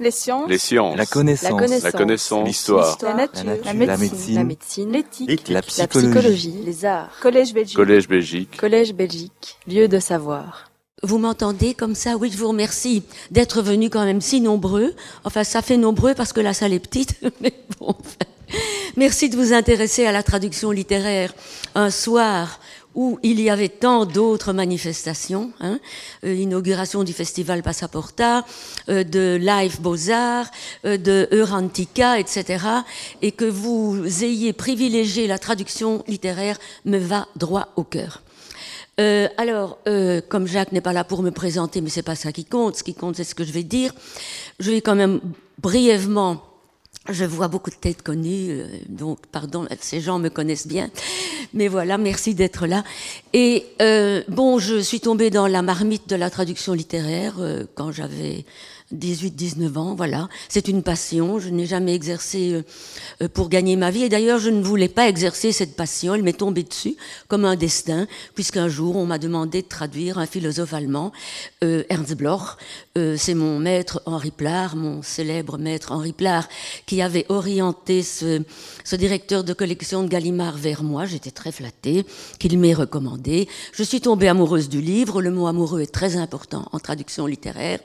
Les sciences. Les sciences. La connaissance. La connaissance. L'histoire. La nature. La nature. La La médecine. médecine. La médecine. L'éthique. La La psychologie. psychologie. Les arts. Collège Belgique. Collège Belgique. Collège Belgique. Lieu de savoir. Vous m'entendez comme ça? Oui, je vous remercie d'être venus quand même si nombreux. Enfin, ça fait nombreux parce que la salle est petite, mais bon. Merci de vous intéresser à la traduction littéraire un soir où il y avait tant d'autres manifestations, hein, euh, l'inauguration du festival Passaporta, euh, de Live Beaux-Arts, euh, de Eurantica, etc., et que vous ayez privilégié la traduction littéraire me va droit au cœur. Euh, alors, euh, comme Jacques n'est pas là pour me présenter, mais c'est pas ça qui compte. Ce qui compte, c'est ce que je vais dire. Je vais quand même brièvement. Je vois beaucoup de têtes connues, euh, donc pardon, ces gens me connaissent bien. Mais voilà, merci d'être là. Et euh, bon, je suis tombée dans la marmite de la traduction littéraire euh, quand j'avais 18-19 ans, voilà. C'est une passion. Je n'ai jamais exercé pour gagner ma vie. Et d'ailleurs, je ne voulais pas exercer cette passion. Elle m'est tombée dessus comme un destin, puisqu'un jour, on m'a demandé de traduire un philosophe allemand, Ernst Bloch. Euh, C'est mon maître Henri Plard, mon célèbre maître Henri Plard, qui avait orienté ce, ce directeur de collection de Gallimard vers moi. J'étais très flattée qu'il m'ait recommandé. Je suis tombée amoureuse du livre. Le mot amoureux est très important en traduction littéraire.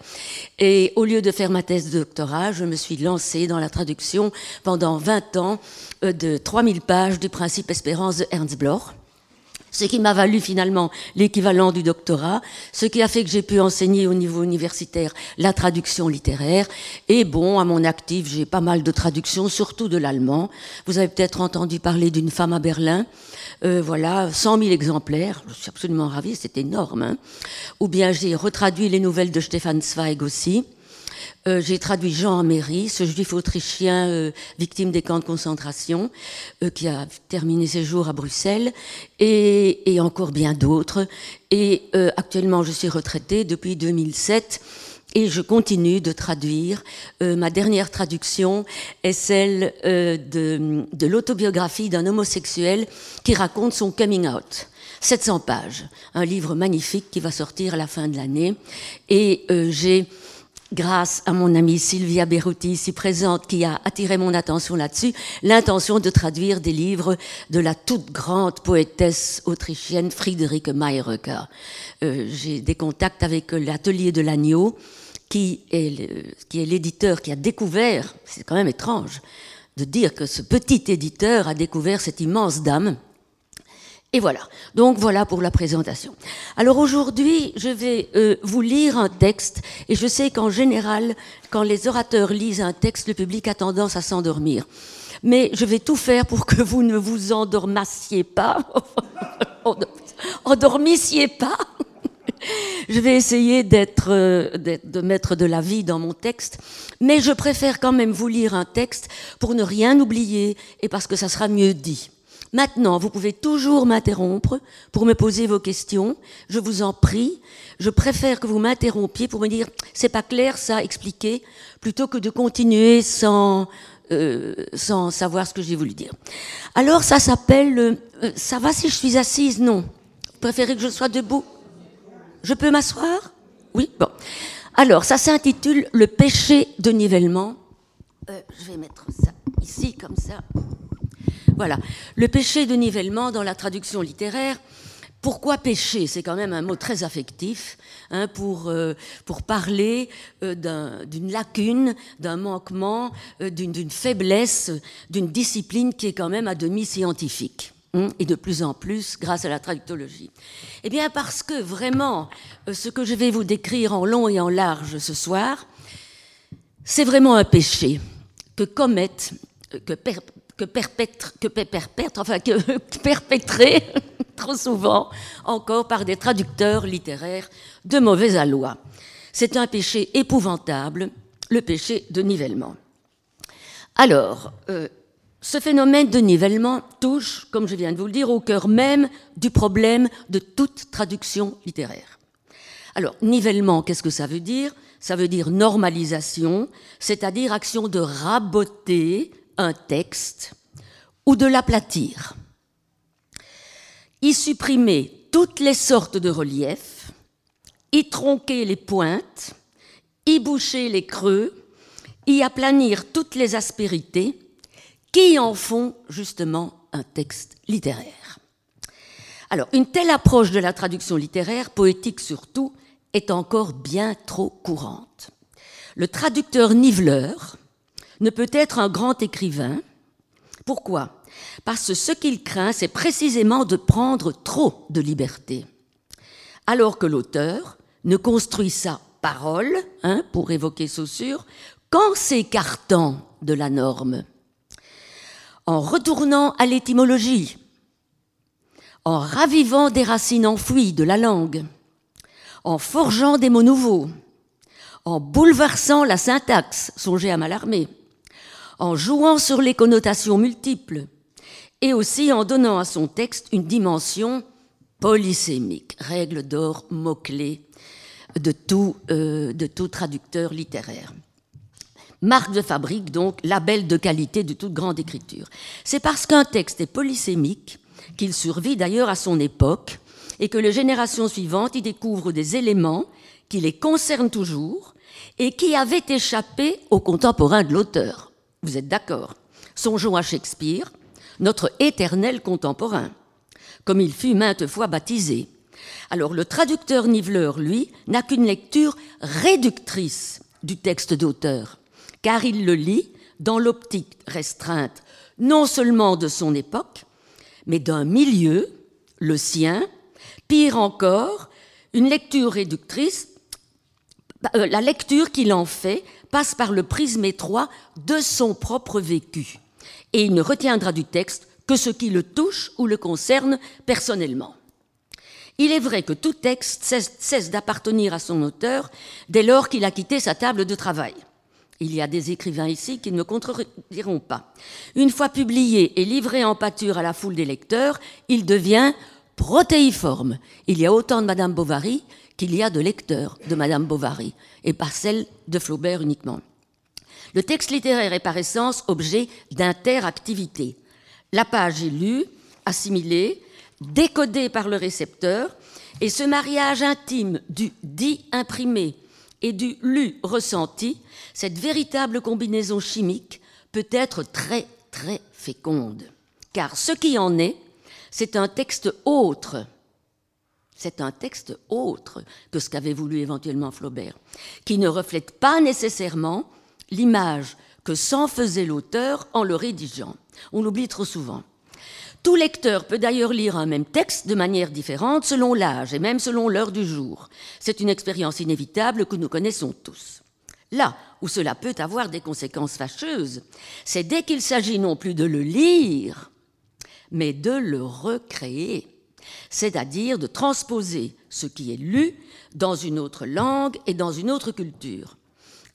Et au lieu de faire ma thèse de doctorat, je me suis lancée dans la traduction pendant 20 ans euh, de 3000 pages du principe espérance de Ernst Bloch. Ce qui m'a valu finalement l'équivalent du doctorat, ce qui a fait que j'ai pu enseigner au niveau universitaire la traduction littéraire. Et bon, à mon actif, j'ai pas mal de traductions, surtout de l'allemand. Vous avez peut-être entendu parler d'une femme à Berlin. Euh, voilà, 100 000 exemplaires. Je suis absolument ravie, c'est énorme. hein. Ou bien j'ai retraduit les nouvelles de Stefan Zweig aussi. Euh, j'ai traduit Jean Améry, ce juif autrichien euh, victime des camps de concentration, euh, qui a terminé ses jours à Bruxelles, et, et encore bien d'autres. Et euh, actuellement, je suis retraitée depuis 2007. Et je continue de traduire. Euh, ma dernière traduction est celle euh, de, de l'autobiographie d'un homosexuel qui raconte son coming out. 700 pages, un livre magnifique qui va sortir à la fin de l'année. Et j'ai grâce à mon amie Sylvia Berruti, ici présente, qui a attiré mon attention là-dessus, l'intention de traduire des livres de la toute grande poétesse autrichienne Friederike Mayröcker. Euh, J'ai des contacts avec l'atelier de l'agneau, qui est l'éditeur qui a découvert, c'est quand même étrange de dire que ce petit éditeur a découvert cette immense dame, et voilà. Donc voilà pour la présentation. Alors aujourd'hui, je vais euh, vous lire un texte et je sais qu'en général, quand les orateurs lisent un texte, le public a tendance à s'endormir. Mais je vais tout faire pour que vous ne vous endormassiez pas. Endormissiez pas. Je vais essayer euh, d'être- de mettre de la vie dans mon texte, mais je préfère quand même vous lire un texte pour ne rien oublier et parce que ça sera mieux dit. Maintenant, vous pouvez toujours m'interrompre pour me poser vos questions. Je vous en prie. Je préfère que vous m'interrompiez pour me dire c'est pas clair ça, expliquer, plutôt que de continuer sans euh, sans savoir ce que j'ai voulu dire. Alors ça s'appelle euh, ça va si je suis assise? Non. Vous préférez que je sois debout? Je peux m'asseoir? Oui Bon. Alors, ça s'intitule Le péché de nivellement. Euh, je vais mettre ça ici, comme ça. Voilà. Le péché de nivellement dans la traduction littéraire. Pourquoi péché? C'est quand même un mot très affectif hein, pour, euh, pour parler euh, d'un- d'une lacune, d'un manquement, euh, d'une faiblesse, d'une discipline qui est quand même à demi scientifique hein, et de plus en plus grâce à la traductologie. Eh bien parce que vraiment, ce que je vais vous décrire en long et en large ce soir, c'est vraiment un péché que commettent, que, que perpètrent, que enfin que perpétrés trop souvent encore par des traducteurs littéraires de mauvais aloi. C'est un péché épouvantable, le péché de nivellement. Alors, euh, ce phénomène de nivellement touche, comme je viens de vous le dire, au cœur même du problème de toute traduction littéraire. Alors, nivellement, qu'est-ce que ça veut dire? Ça veut dire normalisation, c'est-à-dire action de raboter un texte ou de l'aplatir. Y supprimer toutes les sortes de reliefs, y tronquer les pointes, y boucher les creux, y aplanir toutes les aspérités qui en font justement un texte littéraire. Alors, une telle approche de la traduction littéraire, poétique surtout, est encore bien trop courante. Le traducteur niveleur ne peut être un grand écrivain. Pourquoi? Parce que ce qu'il craint, c'est précisément de prendre trop de liberté. Alors que l'auteur ne construit sa parole, hein, pour évoquer Saussure, qu'en s'écartant de la norme, en retournant à l'étymologie, en ravivant des racines enfouies de la langue, en forgeant des mots nouveaux, en bouleversant la syntaxe, songez à Malarmé, en jouant sur les connotations multiples, et aussi en donnant à son texte une dimension polysémique, règle d'or, mot-clé de tout, euh, de tout traducteur littéraire. Marque de fabrique, donc, label de qualité de toute grande écriture. C'est parce qu'un texte est polysémique qu'il survit d'ailleurs à son époque et que les générations suivantes y découvrent des éléments qui les concernent toujours et qui avaient échappé aux contemporains de l'auteur. Vous êtes d'accord? Songeons à Shakespeare, notre éternel contemporain, comme il fut maintes fois baptisé. Alors le traducteur niveleur, lui, n'a qu'une lecture réductrice du texte d'auteur, car il le lit dans l'optique restreinte non seulement de son époque, mais d'un milieu, le sien, pire encore, une lecture réductrice, euh, la lecture qu'il en fait passe par le prisme étroit de son propre vécu, et il ne retiendra du texte que ce qui le touche ou le concerne personnellement. Il est vrai que tout texte cesse, d'appartenir à son auteur dès lors qu'il a quitté sa table de travail. Il y a des écrivains ici qui ne me contrediront pas. Une fois publié et livré en pâture à la foule des lecteurs, il devient protéiforme. Il y a autant de Madame Bovary qu'il y a de lecteurs de Madame Bovary, et pas celle de Flaubert uniquement. Le texte littéraire est par essence objet d'interactivité. La page est lue, assimilée, décodée par le récepteur, et ce mariage intime du dit imprimé et du lu ressenti, cette véritable combinaison chimique peut être très très féconde. Car ce qui en est, c'est un texte autre. C'est un texte autre que ce qu'avait voulu éventuellement Flaubert, qui ne reflète pas nécessairement l'image que s'en faisait l'auteur en le rédigeant. On l'oublie trop souvent. Tout lecteur peut d'ailleurs lire un même texte de manière différente selon l'âge et même selon l'heure du jour. C'est une expérience inévitable que nous connaissons tous. Là où cela peut avoir des conséquences fâcheuses, c'est dès qu'il s'agit non plus de le lire, mais de le recréer, c'est-à-dire de transposer ce qui est lu dans une autre langue et dans une autre culture.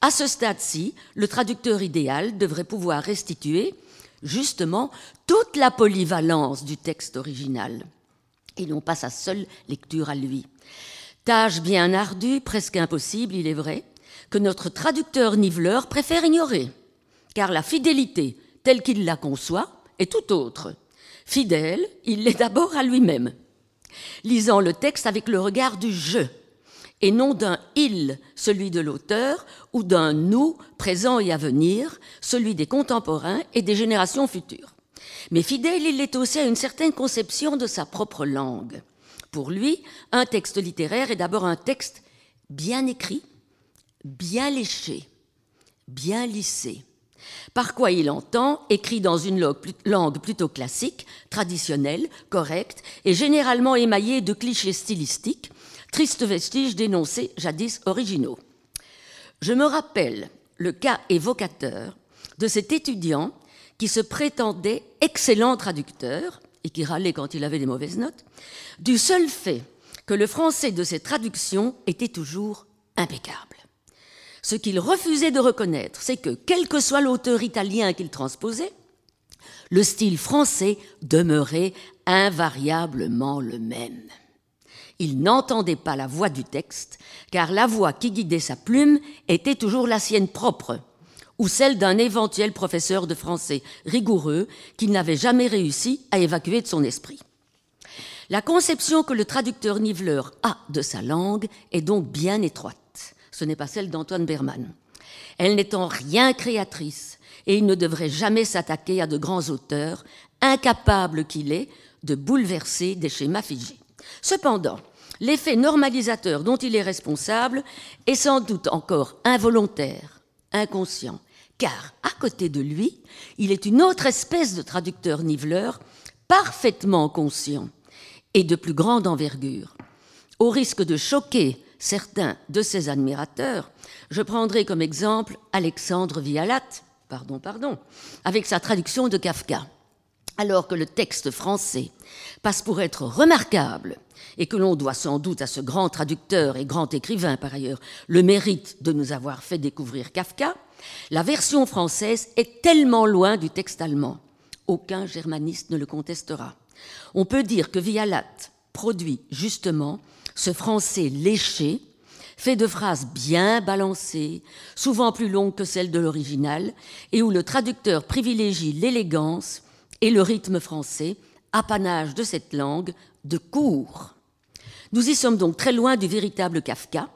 À ce stade-ci, le traducteur idéal devrait pouvoir restituer justement toute la polyvalence du texte original, et non pas sa seule lecture à lui. Tâche bien ardue, presque impossible, il est vrai, que notre traducteur niveleur préfère ignorer, car la fidélité, telle qu'il la conçoit, est tout autre. Fidèle, il l'est d'abord à lui-même, lisant le texte avec le regard du je, et non d'un il, celui de l'auteur, ou d'un nous, présent et à venir, celui des contemporains et des générations futures. Mais fidèle, il est aussi à une certaine conception de sa propre langue. Pour lui, un texte littéraire est d'abord un texte bien écrit, bien léché, bien lissé. Par quoi il entend, écrit dans une langue plutôt classique, traditionnelle, correcte et généralement émaillée de clichés stylistiques, triste vestige dénoncés jadis originaux. Je me rappelle le cas évocateur de cet étudiant qui se prétendait excellent traducteur et qui râlait quand il avait des mauvaises notes, du seul fait que le français de ses traductions était toujours impeccable. Ce qu'il refusait de reconnaître, c'est que, quel que soit l'auteur italien qu'il transposait, le style français demeurait invariablement le même il n'entendait pas la voix du texte, car la voix qui guidait sa plume était toujours la sienne propre, ou celle d'un éventuel professeur de français rigoureux qu'il n'avait jamais réussi à évacuer de son esprit. La conception que le traducteur niveleur a de sa langue est donc bien étroite. Ce n'est pas celle d'Antoine Berman. Elle n'est en rien créatrice et il ne devrait jamais s'attaquer à de grands auteurs, incapable qu'il est de bouleverser des schémas figés. Cependant, l'effet normalisateur dont il est responsable est sans doute encore involontaire, inconscient, car à côté de lui, il est une autre espèce de traducteur niveleur parfaitement conscient et de plus grande envergure. Au risque de choquer certains de ses admirateurs, je prendrai comme exemple Alexandre Vialat, pardon, pardon, avec sa traduction de Kafka. Alors que le texte français passe pour être remarquable et que l'on doit sans doute à ce grand traducteur et grand écrivain par ailleurs le mérite de nous avoir fait découvrir Kafka, la version française est tellement loin du texte allemand. Aucun germaniste ne le contestera. On peut dire que Vialat produit justement ce français léché, fait de phrases bien balancées, souvent plus longues que celles de l'original, et où le traducteur privilégie l'élégance et le rythme français, apanage de cette langue de cours. Nous y sommes donc très loin du véritable Kafka,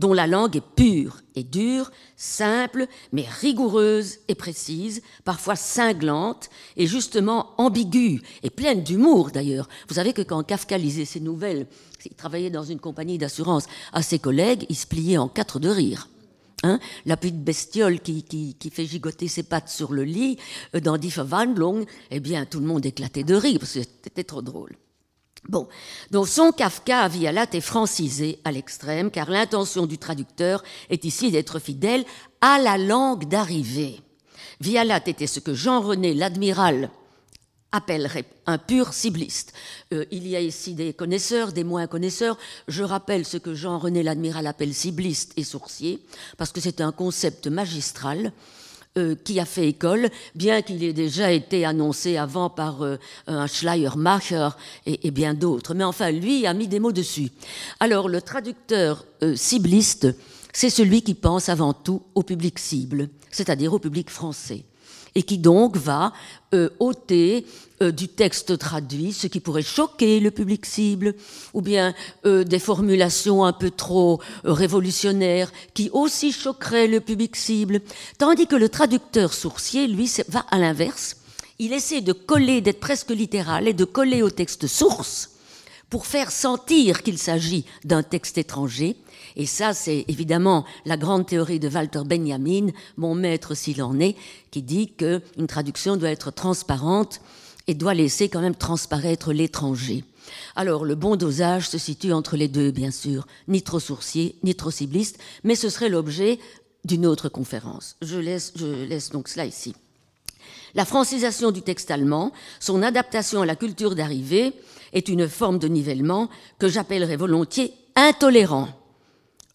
dont la langue est pure et dure, simple, mais rigoureuse et précise, parfois cinglante et justement ambiguë et pleine d'humour d'ailleurs. Vous savez que quand Kafka lisait ses nouvelles, il travaillait dans une compagnie d'assurance, à ses collègues, il se pliait en quatre de rire. Hein, la petite bestiole qui, qui, fait gigoter ses pattes sur le lit euh, dans Die Verwandlung, eh bien, tout le monde éclatait de rire parce que c'était trop drôle. Bon, donc son Kafka à Vialat est francisé à l'extrême, car l'intention du traducteur est ici d'être fidèle à la langue d'arrivée. Vialat était ce que Jean-René l'admiral appellerait un pur cibliste. Euh, il y a ici des connaisseurs, des moins connaisseurs. Je rappelle ce que Jean-René l'admiral appelle cibliste et sourcier, parce que c'est un concept magistral euh, qui a fait école, bien qu'il ait déjà été annoncé avant par euh, un Schleiermacher et, bien d'autres. Mais enfin, lui a mis des mots dessus. Alors, le traducteur euh, cibliste, c'est celui qui pense avant tout au public cible, c'est-à-dire au public français et qui donc va euh, ôter euh, du texte traduit ce qui pourrait choquer le public cible, ou bien euh, des formulations un peu trop révolutionnaires qui aussi choqueraient le public cible, tandis que le traducteur sourcier, lui, va à l'inverse. Il essaie de coller, d'être presque littéral et de coller au texte source pour faire sentir qu'il s'agit d'un texte étranger et ça, c'est évidemment la grande théorie de Walter Benjamin, mon maître s'il en est, qui dit qu'une traduction doit être transparente et doit laisser quand même transparaître l'étranger. Alors, le bon dosage se situe entre les deux, bien sûr, ni trop sourcier, ni trop cibliste, mais ce serait l'objet d'une autre conférence. Je laisse, donc cela ici. La francisation du texte allemand, son adaptation à la culture d'arrivée, est une forme de nivellement que j'appellerais volontiers intolérant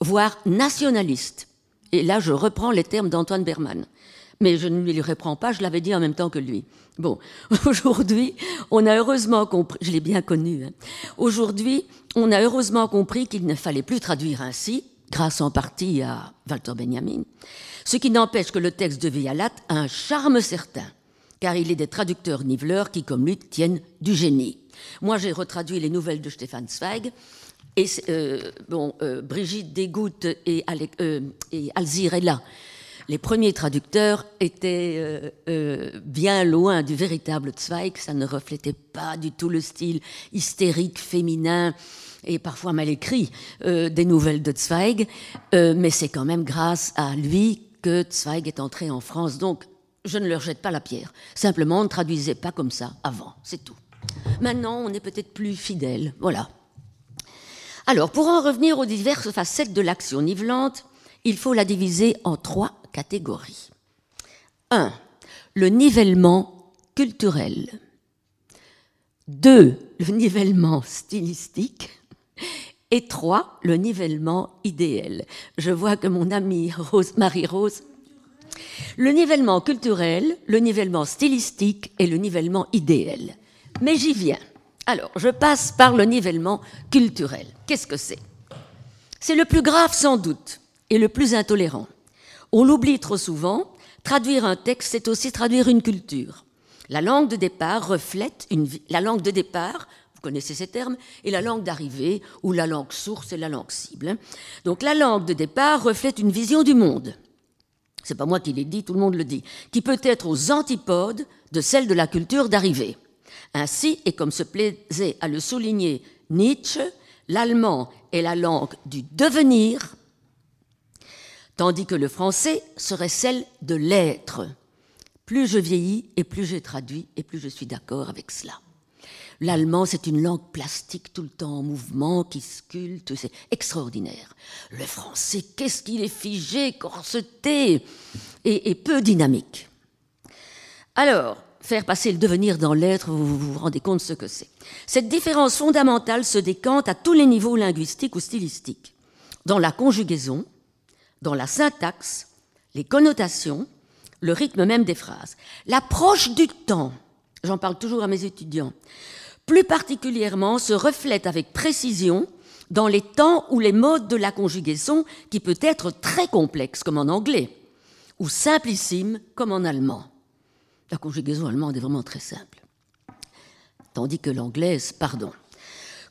voire nationaliste. Et là, je reprends les termes d'Antoine Berman. Mais je ne lui reprends pas, je l'avais dit en même temps que lui. Bon, aujourd'hui, on a heureusement compris, je l'ai bien connu, hein. aujourd'hui, on a heureusement compris qu'il ne fallait plus traduire ainsi, grâce en partie à Walter Benjamin, ce qui n'empêche que le texte de Vialat a un charme certain, car il est des traducteurs niveleurs qui, comme lui, tiennent du génie. Moi, j'ai retraduit les nouvelles de Stéphane Zweig, et euh, bon, euh, Brigitte Desgouttes et, euh, et Alzirella, les premiers traducteurs étaient bien loin du véritable Zweig. Ça ne reflétait pas du tout le style hystérique, féminin et parfois mal écrit des nouvelles de Zweig. mais c'est quand même grâce à lui que Zweig est entré en France. Donc, je ne leur jette pas la pierre. Simplement, on ne traduisait pas comme ça avant. C'est tout. Maintenant, on est peut-être plus fidèle. Voilà. Alors, pour en revenir aux diverses facettes de l'action nivelante, il faut la diviser en trois catégories. 1. Le nivellement culturel. 2. Le nivellement stylistique. Et 3. Le nivellement idéal. Je vois que mon amie Rose, Marie-Rose le nivellement culturel, le nivellement stylistique et le nivellement idéal. Mais j'y viens. Alors, je passe par le nivellement culturel. Qu'est-ce que c'est? C'est le plus grave sans doute et le plus intolérant. On l'oublie trop souvent, traduire un texte, c'est aussi traduire une culture. La langue de départ reflète une la langue de départ, vous connaissez ces termes, et la langue d'arrivée, ou la langue source et la langue cible. Donc la langue de départ reflète une vision du monde. c'est pas moi qui l'ai dit, tout le monde le dit, qui peut être aux antipodes de celle de la culture d'arrivée. Ainsi, et comme se plaisait à le souligner Nietzsche, l'allemand est la langue du devenir, tandis que le français serait celle de l'être. Plus je vieillis et plus j'ai traduit et plus je suis d'accord avec cela. L'allemand, c'est une langue plastique tout le temps en mouvement, qui sculpte, c'est extraordinaire. Le français, qu'est-ce qu'il est figé, corseté et, et, peu dynamique. Alors, faire passer le devenir dans l'être, vous, vous rendez compte ce que c'est. Cette différence fondamentale se décante à tous les niveaux linguistiques ou stylistiques. Dans la conjugaison, dans la syntaxe, les connotations, le rythme même des phrases. L'approche du temps, j'en parle toujours à mes étudiants, plus particulièrement se reflète avec précision dans les temps ou les modes de la conjugaison qui peut être très complexe comme en anglais ou simplissime comme en allemand. La conjugaison allemande est vraiment très simple. Tandis que l'anglaise, pardon.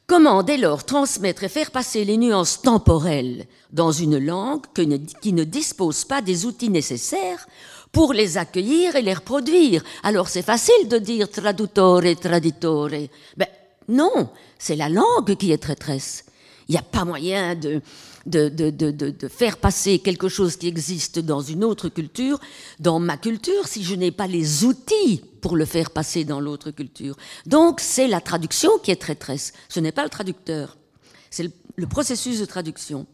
Comment dès lors transmettre et faire passer les nuances temporelles dans une langue qui ne dispose pas des outils nécessaires pour les accueillir et les reproduire? Alors c'est facile de dire traduttore, traditore. Ben non, c'est la langue qui est traîtresse. Il n'y a pas moyen de, de, de, de, faire passer quelque chose qui existe dans une autre culture, dans ma culture, si je n'ai pas les outils pour le faire passer dans l'autre culture. Donc c'est la traduction qui est traîtresse, ce n'est pas le traducteur, c'est le processus de traduction.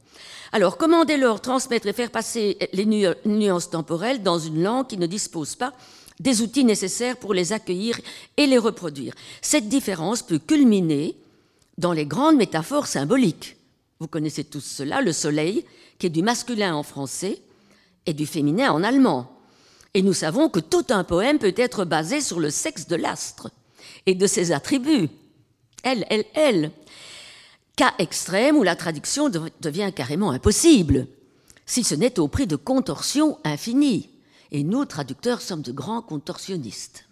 Alors, comment dès lors transmettre et faire passer les nuances temporelles dans une langue qui ne dispose pas des outils nécessaires pour les accueillir et les reproduire Cette différence peut culminer dans les grandes métaphores symboliques. Vous connaissez tous cela, le soleil, qui est du masculin en français et du féminin en allemand. Et nous savons que tout un poème peut être basé sur le sexe de l'astre et de ses attributs. Elle, elle, elle cas extrême où la traduction devient carrément impossible, si ce n'est au prix de contorsions infinies. Et nous, traducteurs, sommes de grands contorsionnistes.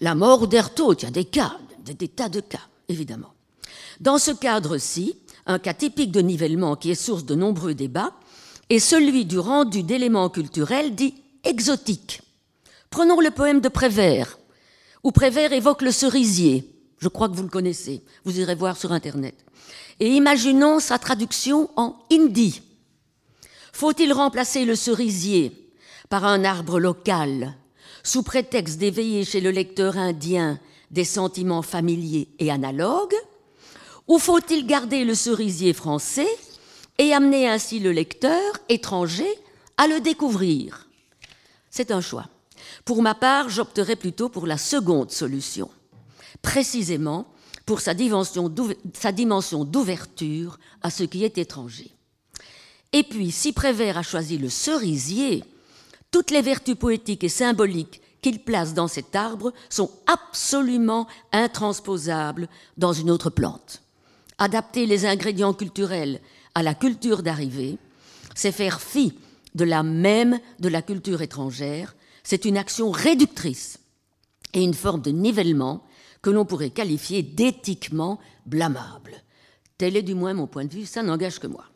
La mort d'Ertaud, il y a des cas, des, tas de cas, évidemment. Dans ce cadre-ci, un cas typique de nivellement qui est source de nombreux débats est celui du rendu d'éléments culturels dits exotiques. Prenons le poème de Prévert, où Prévert évoque le cerisier, je crois que vous le connaissez. Vous irez voir sur Internet. Et imaginons sa traduction en hindi. Faut-il remplacer le cerisier par un arbre local, sous prétexte d'éveiller chez le lecteur indien des sentiments familiers et analogues, ou faut-il garder le cerisier français et amener ainsi le lecteur étranger à le découvrir? C'est un choix. Pour ma part, j'opterai plutôt pour la seconde solution précisément pour sa dimension d'ouverture à ce qui est étranger. Et puis, si Prévert a choisi le cerisier, toutes les vertus poétiques et symboliques qu'il place dans cet arbre sont absolument intransposables dans une autre plante. Adapter les ingrédients culturels à la culture d'arrivée, c'est faire fi de la même de la culture étrangère, c'est une action réductrice et une forme de nivellement que l'on pourrait qualifier d'éthiquement blâmable. Tel est du moins mon point de vue, ça n'engage que moi.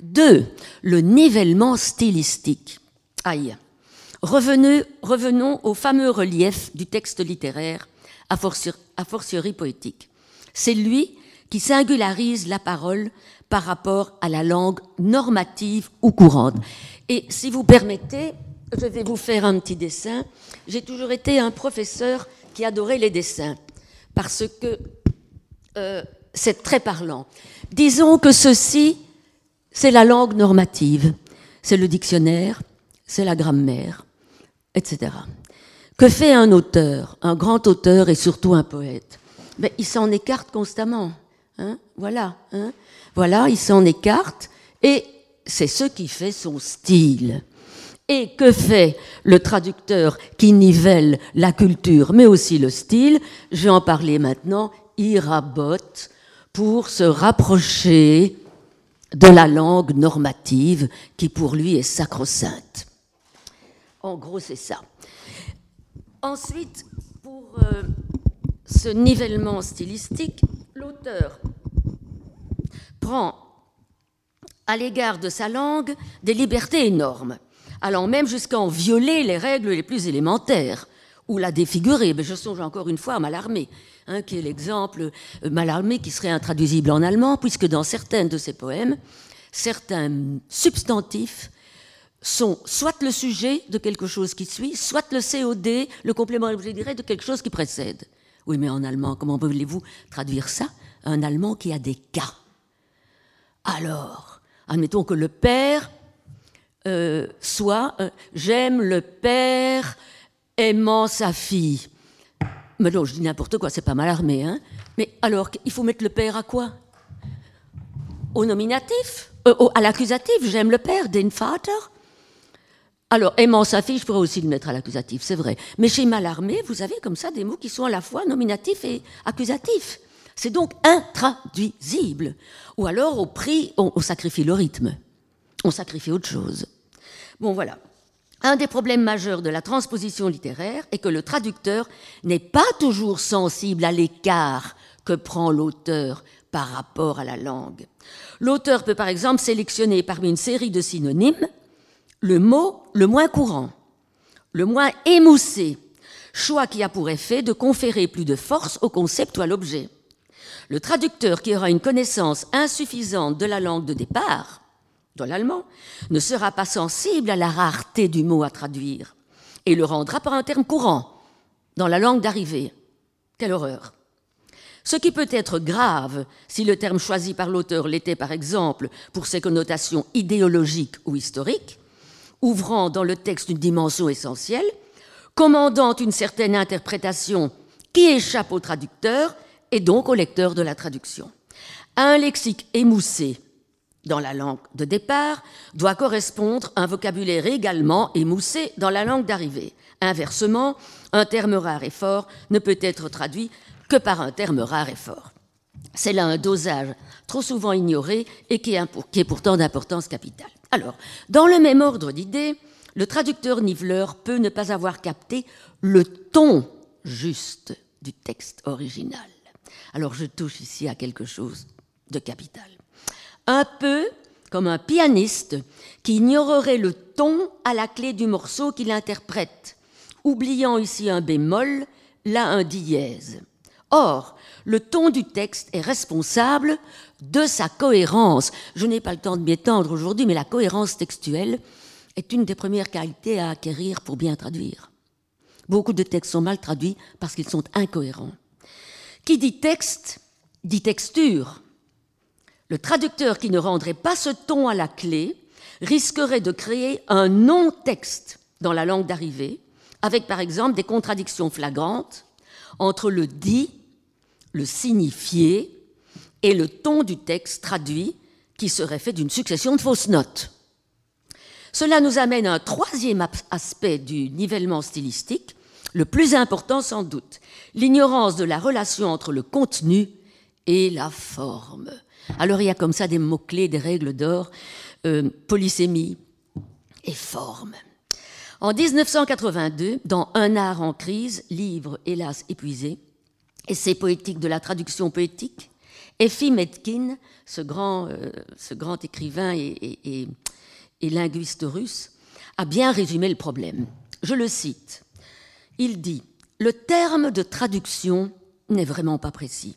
Deux, le nivellement stylistique. Aïe. Revenons au fameux relief du texte littéraire, a fortiori poétique. C'est lui qui singularise la parole par rapport à la langue normative ou courante. Et si vous permettez, je vais vous faire un petit dessin. J'ai toujours été un professeur qui adorait les dessins parce que euh, c'est très parlant. Disons que ceci, c'est la langue normative, c'est le dictionnaire, c'est la grammaire, etc. Que fait un auteur, un grand auteur et surtout un poète? Ben, Il s'en écarte constamment. Hein voilà, hein voilà, il s'en écarte et c'est ce qui fait son style. Et que fait le traducteur qui nivelle la culture, mais aussi le style? Je vais en parler maintenant. Il rabote pour se rapprocher de la langue normative qui pour lui est sacro-sainte. En gros, c'est ça. Ensuite, pour euh, ce nivellement stylistique, l'auteur prend à l'égard de sa langue des libertés énormes, allant même jusqu'à en violer les règles les plus élémentaires, ou la défigurer. Mais je songe encore une fois à Mallarmé, hein, qui est l'exemple euh, Mallarmé qui serait intraduisible en allemand, puisque dans certains de ses poèmes, certains substantifs sont soit le sujet de quelque chose qui suit, soit le COD, le complément je dirais, de quelque chose qui précède. Oui, mais en allemand, comment voulez-vous traduire ça? Un allemand qui a des cas. Alors, admettons que le père euh, soit euh, j'aime le père aimant sa fille. Mais non, je dis n'importe quoi, c'est pas mal armé, hein. Mais alors, il faut mettre le père à quoi? Au nominatif? Euh, À l'accusatif, j'aime le père, den Vater alors, aimant sa fille, je pourrais aussi le mettre à l'accusatif, c'est vrai. Mais chez Malarmé, vous avez comme ça des mots qui sont à la fois nominatifs et accusatifs. C'est donc intraduisible. Ou alors, au prix, on, sacrifie le rythme. On sacrifie autre chose. Bon, voilà. Un des problèmes majeurs de la transposition littéraire est que le traducteur n'est pas toujours sensible à l'écart que prend l'auteur par rapport à la langue. L'auteur peut par exemple sélectionner parmi une série de synonymes le mot le moins courant, le moins émoussé, choix qui a pour effet de conférer plus de force au concept ou à l'objet. Le traducteur qui aura une connaissance insuffisante de la langue de départ, de l'allemand, ne sera pas sensible à la rareté du mot à traduire et le rendra par un terme courant dans la langue d'arrivée. Quelle horreur ce qui peut être grave si le terme choisi par l'auteur l'était par exemple pour ses connotations idéologiques ou historiques, ouvrant dans le texte une dimension essentielle, commandant une certaine interprétation qui échappe au traducteur et donc au lecteur de la traduction. Un lexique émoussé dans la langue de départ doit correspondre à un vocabulaire également émoussé dans la langue d'arrivée. Inversement, un terme rare et fort ne peut être traduit que par un terme rare et fort. C'est là un dosage trop souvent ignoré et qui est pourtant d'importance capitale. Alors, dans le même ordre d'idées, le traducteur niveleur peut ne pas avoir capté le ton juste du texte original. Alors je touche ici à quelque chose de capital. Un peu comme un pianiste qui ignorerait le ton à la clé du morceau qu'il interprète, oubliant ici un bémol, là un dièse. Or, le ton du texte est responsable de sa cohérence. Je n'ai pas le temps de m'y étendre aujourd'hui, mais la cohérence textuelle est une des premières qualités à acquérir pour bien traduire. Beaucoup de textes sont mal traduits parce qu'ils sont incohérents. Qui dit texte dit texture. Le traducteur qui ne rendrait pas ce ton à la clé risquerait de créer un non-texte dans la langue d'arrivée, avec par exemple des contradictions flagrantes entre le dit, le signifié et le ton du texte traduit qui serait fait d'une succession de fausses notes. Cela nous amène à un troisième aspect du nivellement stylistique, le plus important sans doute, l'ignorance de la relation entre le contenu et la forme. Alors il y a comme ça des mots-clés, des règles d'or, euh, polysémie et forme. En 1982, dans Un art en crise, livre hélas épuisé, Essai poétique de la traduction poétique, Effie Metkin, ce grand, euh, ce grand écrivain et, et linguiste russe, a bien résumé le problème. Je le cite. Il dit Le terme de traduction n'est vraiment pas précis.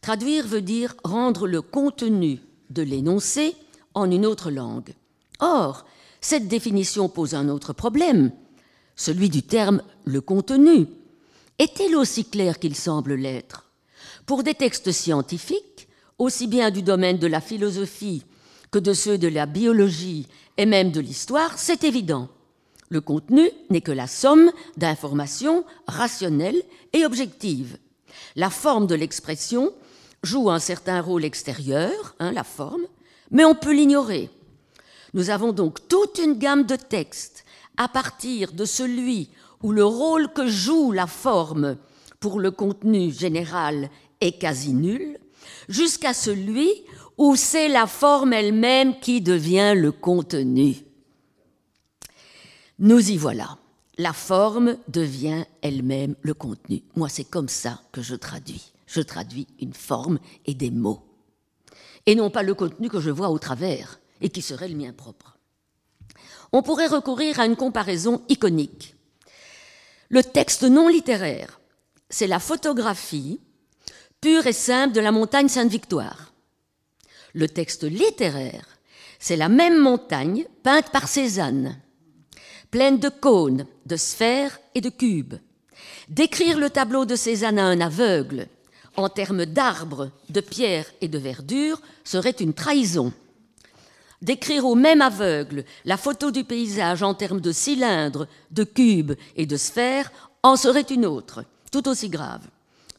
Traduire veut dire rendre le contenu de l'énoncé en une autre langue. Or, cette définition pose un autre problème, celui du terme le contenu. Est-il aussi clair qu'il semble l'être Pour des textes scientifiques, aussi bien du domaine de la philosophie que de ceux de la biologie et même de l'histoire, c'est évident. Le contenu n'est que la somme d'informations rationnelles et objectives. La forme de l'expression joue un certain rôle extérieur, hein, la forme, mais on peut l'ignorer. Nous avons donc toute une gamme de textes à partir de celui où le rôle que joue la forme pour le contenu général est quasi nul, jusqu'à celui où c'est la forme elle-même qui devient le contenu. Nous y voilà. La forme devient elle-même le contenu. Moi, c'est comme ça que je traduis. Je traduis une forme et des mots. Et non pas le contenu que je vois au travers et qui serait le mien propre. On pourrait recourir à une comparaison iconique. Le texte non littéraire, c'est la photographie pure et simple de la montagne Sainte-Victoire. Le texte littéraire, c'est la même montagne peinte par Cézanne, pleine de cônes, de sphères et de cubes. Décrire le tableau de Cézanne à un aveugle, en termes d'arbres, de pierres et de verdure, serait une trahison. Décrire au même aveugle la photo du paysage en termes de cylindres, de cubes et de sphères en serait une autre, tout aussi grave.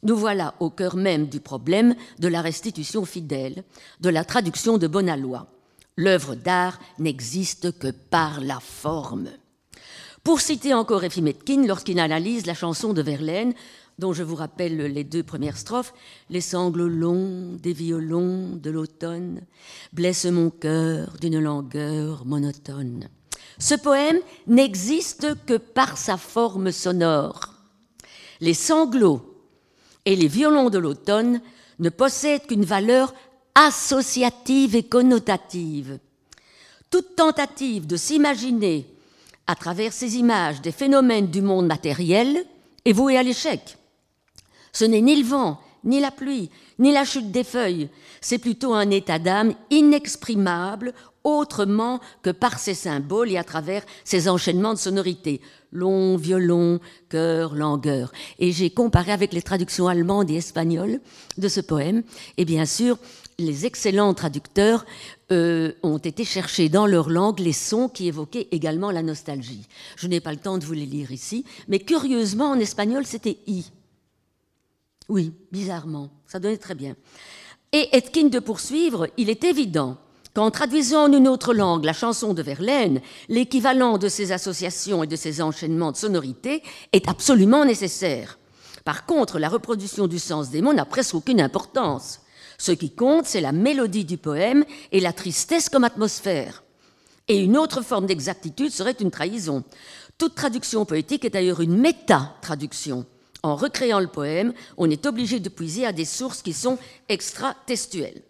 Nous voilà au cœur même du problème de la restitution fidèle, de la traduction de Bonalois. L'œuvre d'art n'existe que par la forme. Pour citer encore Effie Metkin, lorsqu'il analyse la chanson de Verlaine, dont je vous rappelle les deux premières strophes, Les sanglots longs des violons de l'automne blessent mon cœur d'une langueur monotone. Ce poème n'existe que par sa forme sonore. Les sanglots et les violons de l'automne ne possèdent qu'une valeur associative et connotative. Toute tentative de s'imaginer à travers ces images des phénomènes du monde matériel est vouée à l'échec. Ce n'est ni le vent, ni la pluie, ni la chute des feuilles, c'est plutôt un état d'âme inexprimable autrement que par ces symboles et à travers ces enchaînements de sonorités. Long, violon, cœur, langueur. Et j'ai comparé avec les traductions allemandes et espagnoles de ce poème. Et bien sûr, les excellents traducteurs euh, ont été chercher dans leur langue les sons qui évoquaient également la nostalgie. Je n'ai pas le temps de vous les lire ici, mais curieusement, en espagnol, c'était i. Oui, bizarrement, ça donnait très bien. Et Etkin de poursuivre, il est évident qu'en traduisant en une autre langue la chanson de Verlaine, l'équivalent de ces associations et de ces enchaînements de sonorités est absolument nécessaire. Par contre, la reproduction du sens des mots n'a presque aucune importance. Ce qui compte, c'est la mélodie du poème et la tristesse comme atmosphère. Et une autre forme d'exactitude serait une trahison. Toute traduction poétique est d'ailleurs une méta-traduction. En recréant le poème, on est obligé de puiser à des sources qui sont extra-textuelles.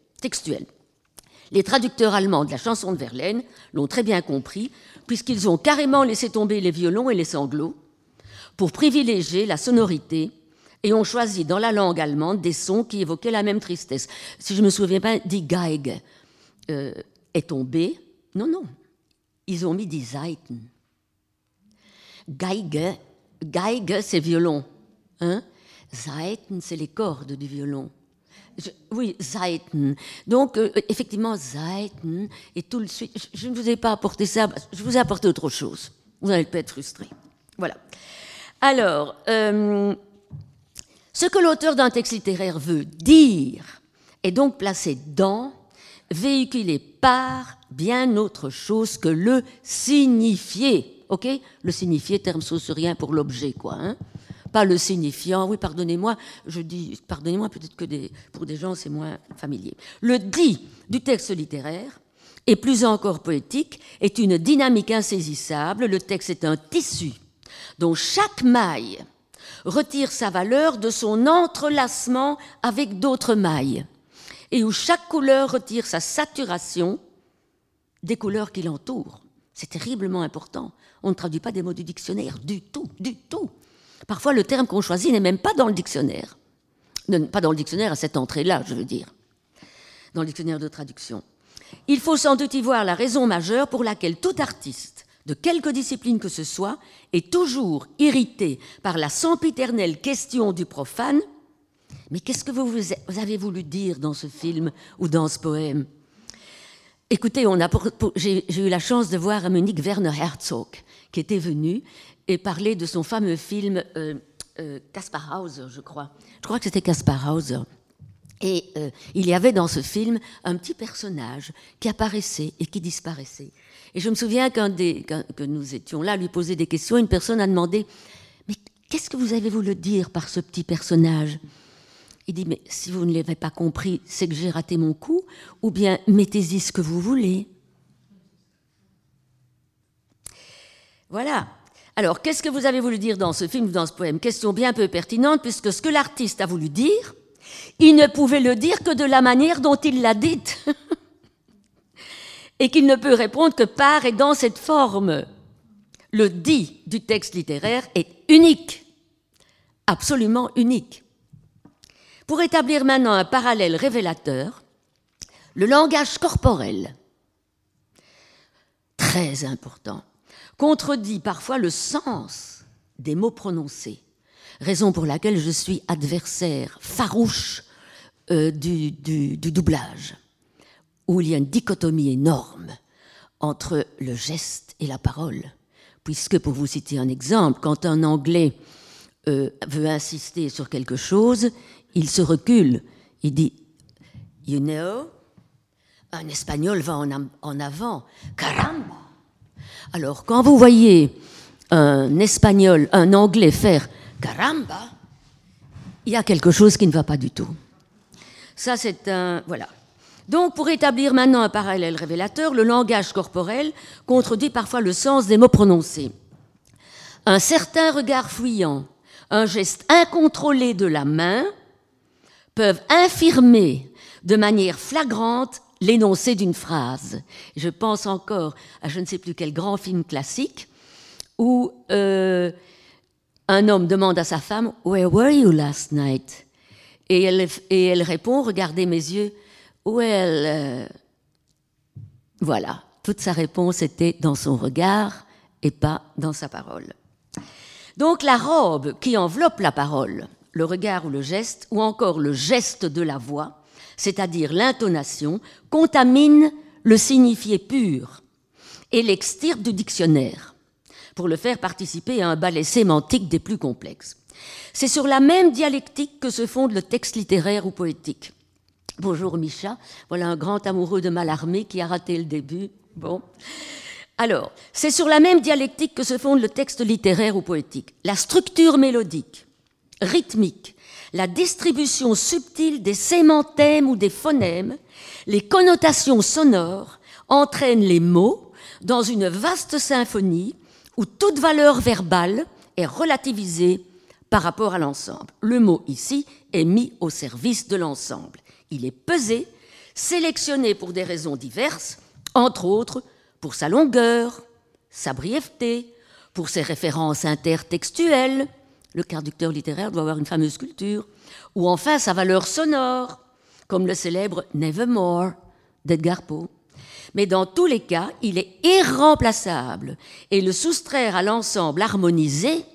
Les traducteurs allemands de la chanson de Verlaine l'ont très bien compris, puisqu'ils ont carrément laissé tomber les violons et les sanglots pour privilégier la sonorité et ont choisi dans la langue allemande des sons qui évoquaient la même tristesse. Si je me souviens bien, die Geige euh, est tombé. Non, non. Ils ont mis die Saiten. Geige, Geige c'est violon. Hein? C'est les cordes du violon. oui, Saiten. Donc, euh, effectivement, Saiten et tout le suite. Je, ne vous ai pas apporté ça, je vous ai apporté autre chose. Vous n'allez pas être frustré. Voilà. Alors, euh, ce que l'auteur d'un texte littéraire veut dire est donc placé dans, véhiculé par bien autre chose que le signifié. Ok? Le signifié, terme saucerien pour l'objet, quoi. Hein? Pas le signifiant. Oui, pardonnez-moi, je dis, pardonnez-moi, peut-être que pour des gens c'est moins familier. Le dit du texte littéraire, et plus encore poétique, est une dynamique insaisissable. Le texte est un tissu dont chaque maille retire sa valeur de son entrelacement avec d'autres mailles, et où chaque couleur retire sa saturation des couleurs qui l'entourent. C'est terriblement important. On ne traduit pas des mots du dictionnaire du tout, du tout. Parfois, le terme qu'on choisit n'est même pas dans le dictionnaire. Pas dans le dictionnaire à cette entrée-là, je veux dire. Dans le dictionnaire de traduction. Il faut sans doute y voir la raison majeure pour laquelle tout artiste, de quelque discipline que ce soit, est toujours irrité par la sempiternelle question du profane. Mais qu'est-ce que vous avez voulu dire dans ce film ou dans ce poème? Écoutez, j'ai eu la chance de voir à Munich Werner Herzog, qui était venu et parler de son fameux film euh, euh, Kaspar Hauser, je crois. Je crois que c'était Kaspar Hauser. Et euh, il y avait dans ce film un petit personnage qui apparaissait et qui disparaissait. Et je me souviens qu'un des, que nous étions là à lui poser des questions, une personne a demandé Mais qu'est-ce que vous avez voulu dire par ce petit personnage? Il dit Mais si vous ne l'avez pas compris, c'est que j'ai raté mon coup, ou bien mettez-y ce que vous voulez. Voilà. Alors, qu'est-ce que vous avez voulu dire dans ce film ou dans ce poème? Question bien peu pertinente, puisque ce que l'artiste a voulu dire, il ne pouvait le dire que de la manière dont il l'a dite. et qu'il ne peut répondre que par et dans cette forme. Le dit du texte littéraire est unique, absolument unique. Pour établir maintenant un parallèle révélateur, le langage corporel, très important, contredit parfois le sens des mots prononcés, raison pour laquelle je suis adversaire farouche euh, du, du, doublage, où il y a une dichotomie énorme entre le geste et la parole. Puisque, pour vous citer un exemple, quand un Anglais euh, veut insister sur quelque chose, il se recule. Il dit You know Un Espagnol va en, en avant. Caramba Alors, quand vous voyez un Espagnol, un Anglais faire Caramba, il y a quelque chose qui ne va pas du tout. Ça, c'est un. Voilà. Donc, pour établir maintenant un parallèle révélateur, le langage corporel contredit parfois le sens des mots prononcés. Un certain regard fuyant, un geste incontrôlé de la main peuvent infirmer de manière flagrante l'énoncé d'une phrase. Je pense encore à je ne sais plus quel grand film classique où euh, un homme demande à sa femme Where were you last night? Et elle, répond, regardez mes yeux, well, euh, voilà, toute sa réponse était dans son regard et pas dans sa parole. Donc la robe qui enveloppe la parole, le regard ou le geste, ou encore le geste de la voix, c'est-à-dire l'intonation, contamine le signifié pur et l'extirpe du dictionnaire pour le faire participer à un ballet sémantique des plus complexes. C'est sur la même dialectique que se fonde le texte littéraire ou poétique. Bonjour Micha, voilà un grand amoureux de Mallarmé qui a raté le début. Bon. Alors, c'est sur la même dialectique que se fonde le texte littéraire ou poétique. La structure mélodique, rythmique, la distribution subtile des sémanthèmes ou des phonèmes, les connotations sonores entraînent les mots dans une vaste symphonie où toute valeur verbale est relativisée par rapport à l'ensemble. Le mot ici est mis au service de l'ensemble. Il est pesé, sélectionné pour des raisons diverses, entre autres pour sa longueur, sa brièveté, pour ses références intertextuelles, le traducteur littéraire doit avoir une fameuse culture, ou enfin sa valeur sonore, comme le célèbre Nevermore d'Edgar Poe. Mais dans tous les cas, il est irremplaçable et le soustraire à l'ensemble harmonisé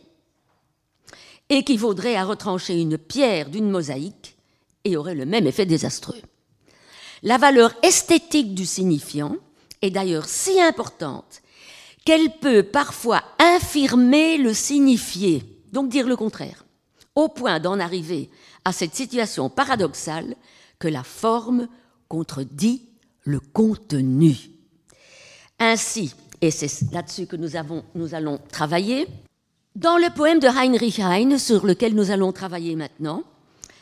équivaudrait à retrancher une pierre d'une mosaïque et aurait le même effet désastreux. La valeur esthétique du signifiant est d'ailleurs si importante qu'elle peut parfois infirmer le signifié, donc dire le contraire, au point d'en arriver à cette situation paradoxale que la forme contredit le contenu. Ainsi, et c'est là-dessus que nous, avons, nous allons travailler, dans le poème de Heinrich Heine, sur lequel nous allons travailler maintenant,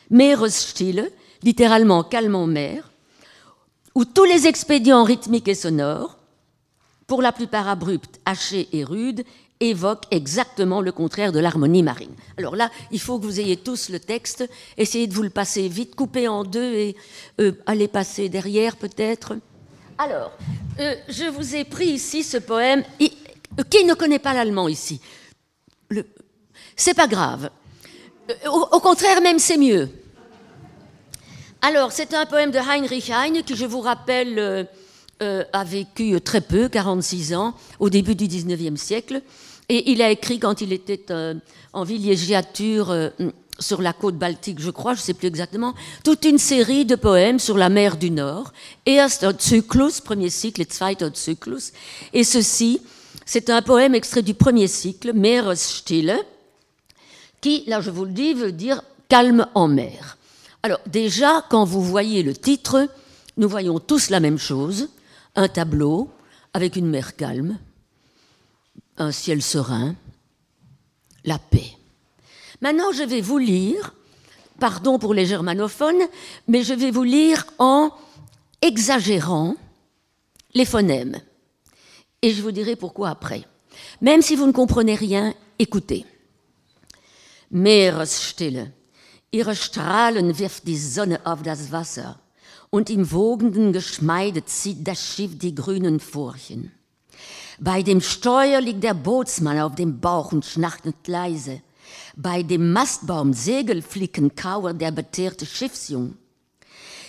Meeresstille, littéralement calme en mer, où tous les expédients rythmiques et sonores, pour la plupart abrupts, hachés et rudes, évoquent exactement le contraire de l'harmonie marine. Alors là, il faut que vous ayez tous le texte, essayez de vous le passer vite, couper en deux et euh, allez passer derrière peut-être. Alors, euh, je vous ai pris ici ce poème. Qui ne connaît pas l'allemand ici? C'est pas grave. Euh, au, contraire, même c'est mieux. Alors, c'est un poème de Heinrich Heine qui, je vous rappelle, euh, euh, a vécu très peu, 46 ans, au début du 19e siècle. Et il a écrit quand il était en villégiature sur la côte baltique, je crois, je ne sais plus exactement, toute une série de poèmes sur la mer du Nord. Et Zyklus, premier cycle, et Zyklus. Et ceci, c'est un poème extrait du premier cycle, Meeresstille, qui, là je vous le dis, veut dire calme en mer. Alors déjà, quand vous voyez le titre, nous voyons tous la même chose, un tableau avec une mer calme, un ciel serein, la paix. Maintenant, je vais vous lire, pardon pour les germanophones, mais je vais vous lire en exagérant les phonèmes. Et je vous dirai pourquoi après. Même si vous ne comprenez rien, écoutez. Meeresstille. Ihre Strahlen wirft die Sonne auf das Wasser und im wogenden Geschmeide zieht das Schiff die grünen Furchen. Bei dem Steuer liegt der Bootsmann auf dem Bauch und schnachtet leise. Bei dem Mastbaum Segelflicken kauert der beteerte Schiffsjung.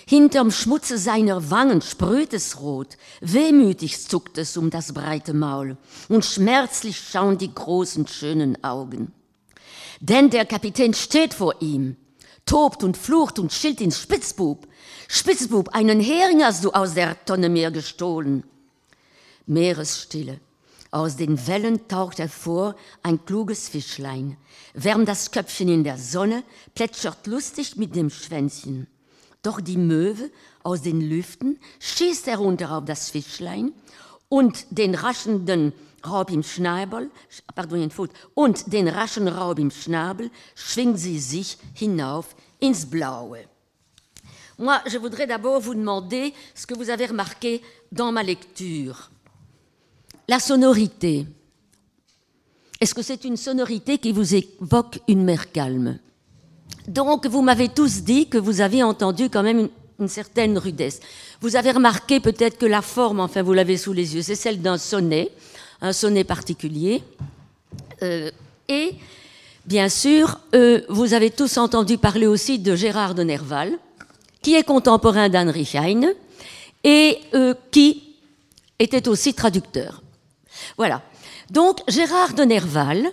Hinterm Schmutze seiner Wangen sprüht es rot, wehmütig zuckt es um das breite Maul und schmerzlich schauen die großen schönen Augen. Denn der Kapitän steht vor ihm, tobt und flucht und schilt ihn Spitzbub. Spitzbub, einen Hering hast du aus der Tonne mir gestohlen. Meeresstille. Aus den Wellen taucht hervor ein kluges Fischlein, wärmt das Köpfchen in der Sonne, plätschert lustig mit dem Schwänzchen. Doch die Möwe aus den Lüften schießt herunter auf das Fischlein und den raschenden Raub im Schnabel, pardon, den Fuß, und den raschen Raub im Schnabel schwingt sie sich hinauf ins Blaue. Moi, je voudrais d'abord vous demander ce que vous avez remarqué dans ma lecture. La sonorité. Est-ce que c'est une sonorité qui vous évoque une mer calme? Donc, vous m'avez tous dit que vous avez entendu quand même une, certaine rudesse. Vous avez remarqué peut-être que la forme, enfin, vous l'avez sous les yeux, c'est celle d'un sonnet, un sonnet particulier. Euh, et, bien sûr, euh, vous avez tous entendu parler aussi de Gérard de Nerval, qui est contemporain d'Heinrich Heine et euh, qui était aussi traducteur. Voilà. Donc, Gérard de Nerval,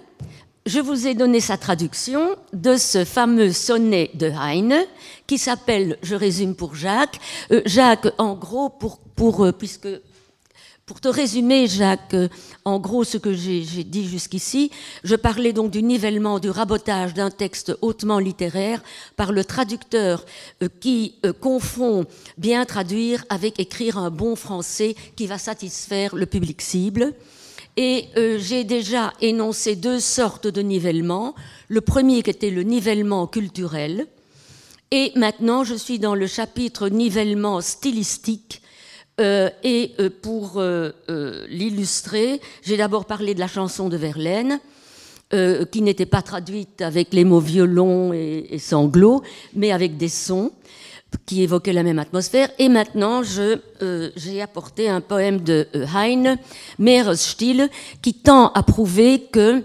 je vous ai donné sa traduction de ce fameux sonnet de Heine qui s'appelle, je résume pour Jacques, euh, Jacques, en gros, pour, pour euh, puisque pour te résumer, Jacques, euh, en gros, ce que j'ai dit jusqu'ici, je parlais donc du nivellement, du rabotage d'un texte hautement littéraire par le traducteur qui confond bien traduire avec écrire un bon français qui va satisfaire le public cible. Et euh, j'ai déjà énoncé deux sortes de nivellement. Le premier qui était le nivellement culturel. Et maintenant, je suis dans le chapitre nivellement stylistique. Euh, et euh, pour l'illustrer, j'ai d'abord parlé de la chanson de Verlaine, qui n'était pas traduite avec les mots violon et, et sanglots, mais avec des sons qui évoquaient la même atmosphère. Et maintenant, j'ai apporté un poème de Heine, Meeresstill, qui tend à prouver que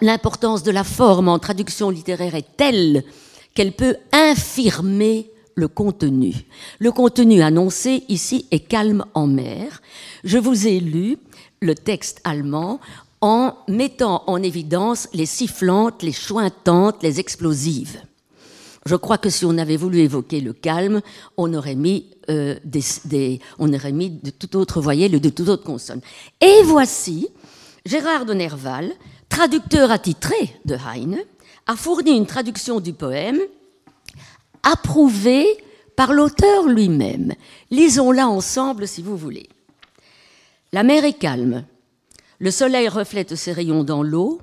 l'importance de la forme en traduction littéraire est telle qu'elle peut infirmer le contenu. Le contenu annoncé ici est calme en mer. Je vous ai lu le texte allemand en mettant en évidence les sifflantes, les chointantes, les explosives. Je crois que si on avait voulu évoquer le calme, on aurait mis, euh, des, on aurait mis de tout autre voyelle, de toute autre consonne. Et voici, Gérard de Nerval, traducteur attitré de Heine, a fourni une traduction du poème approuvé par l'auteur lui-même. Lisons-la ensemble si vous voulez. La mer est calme. Le soleil reflète ses rayons dans l'eau,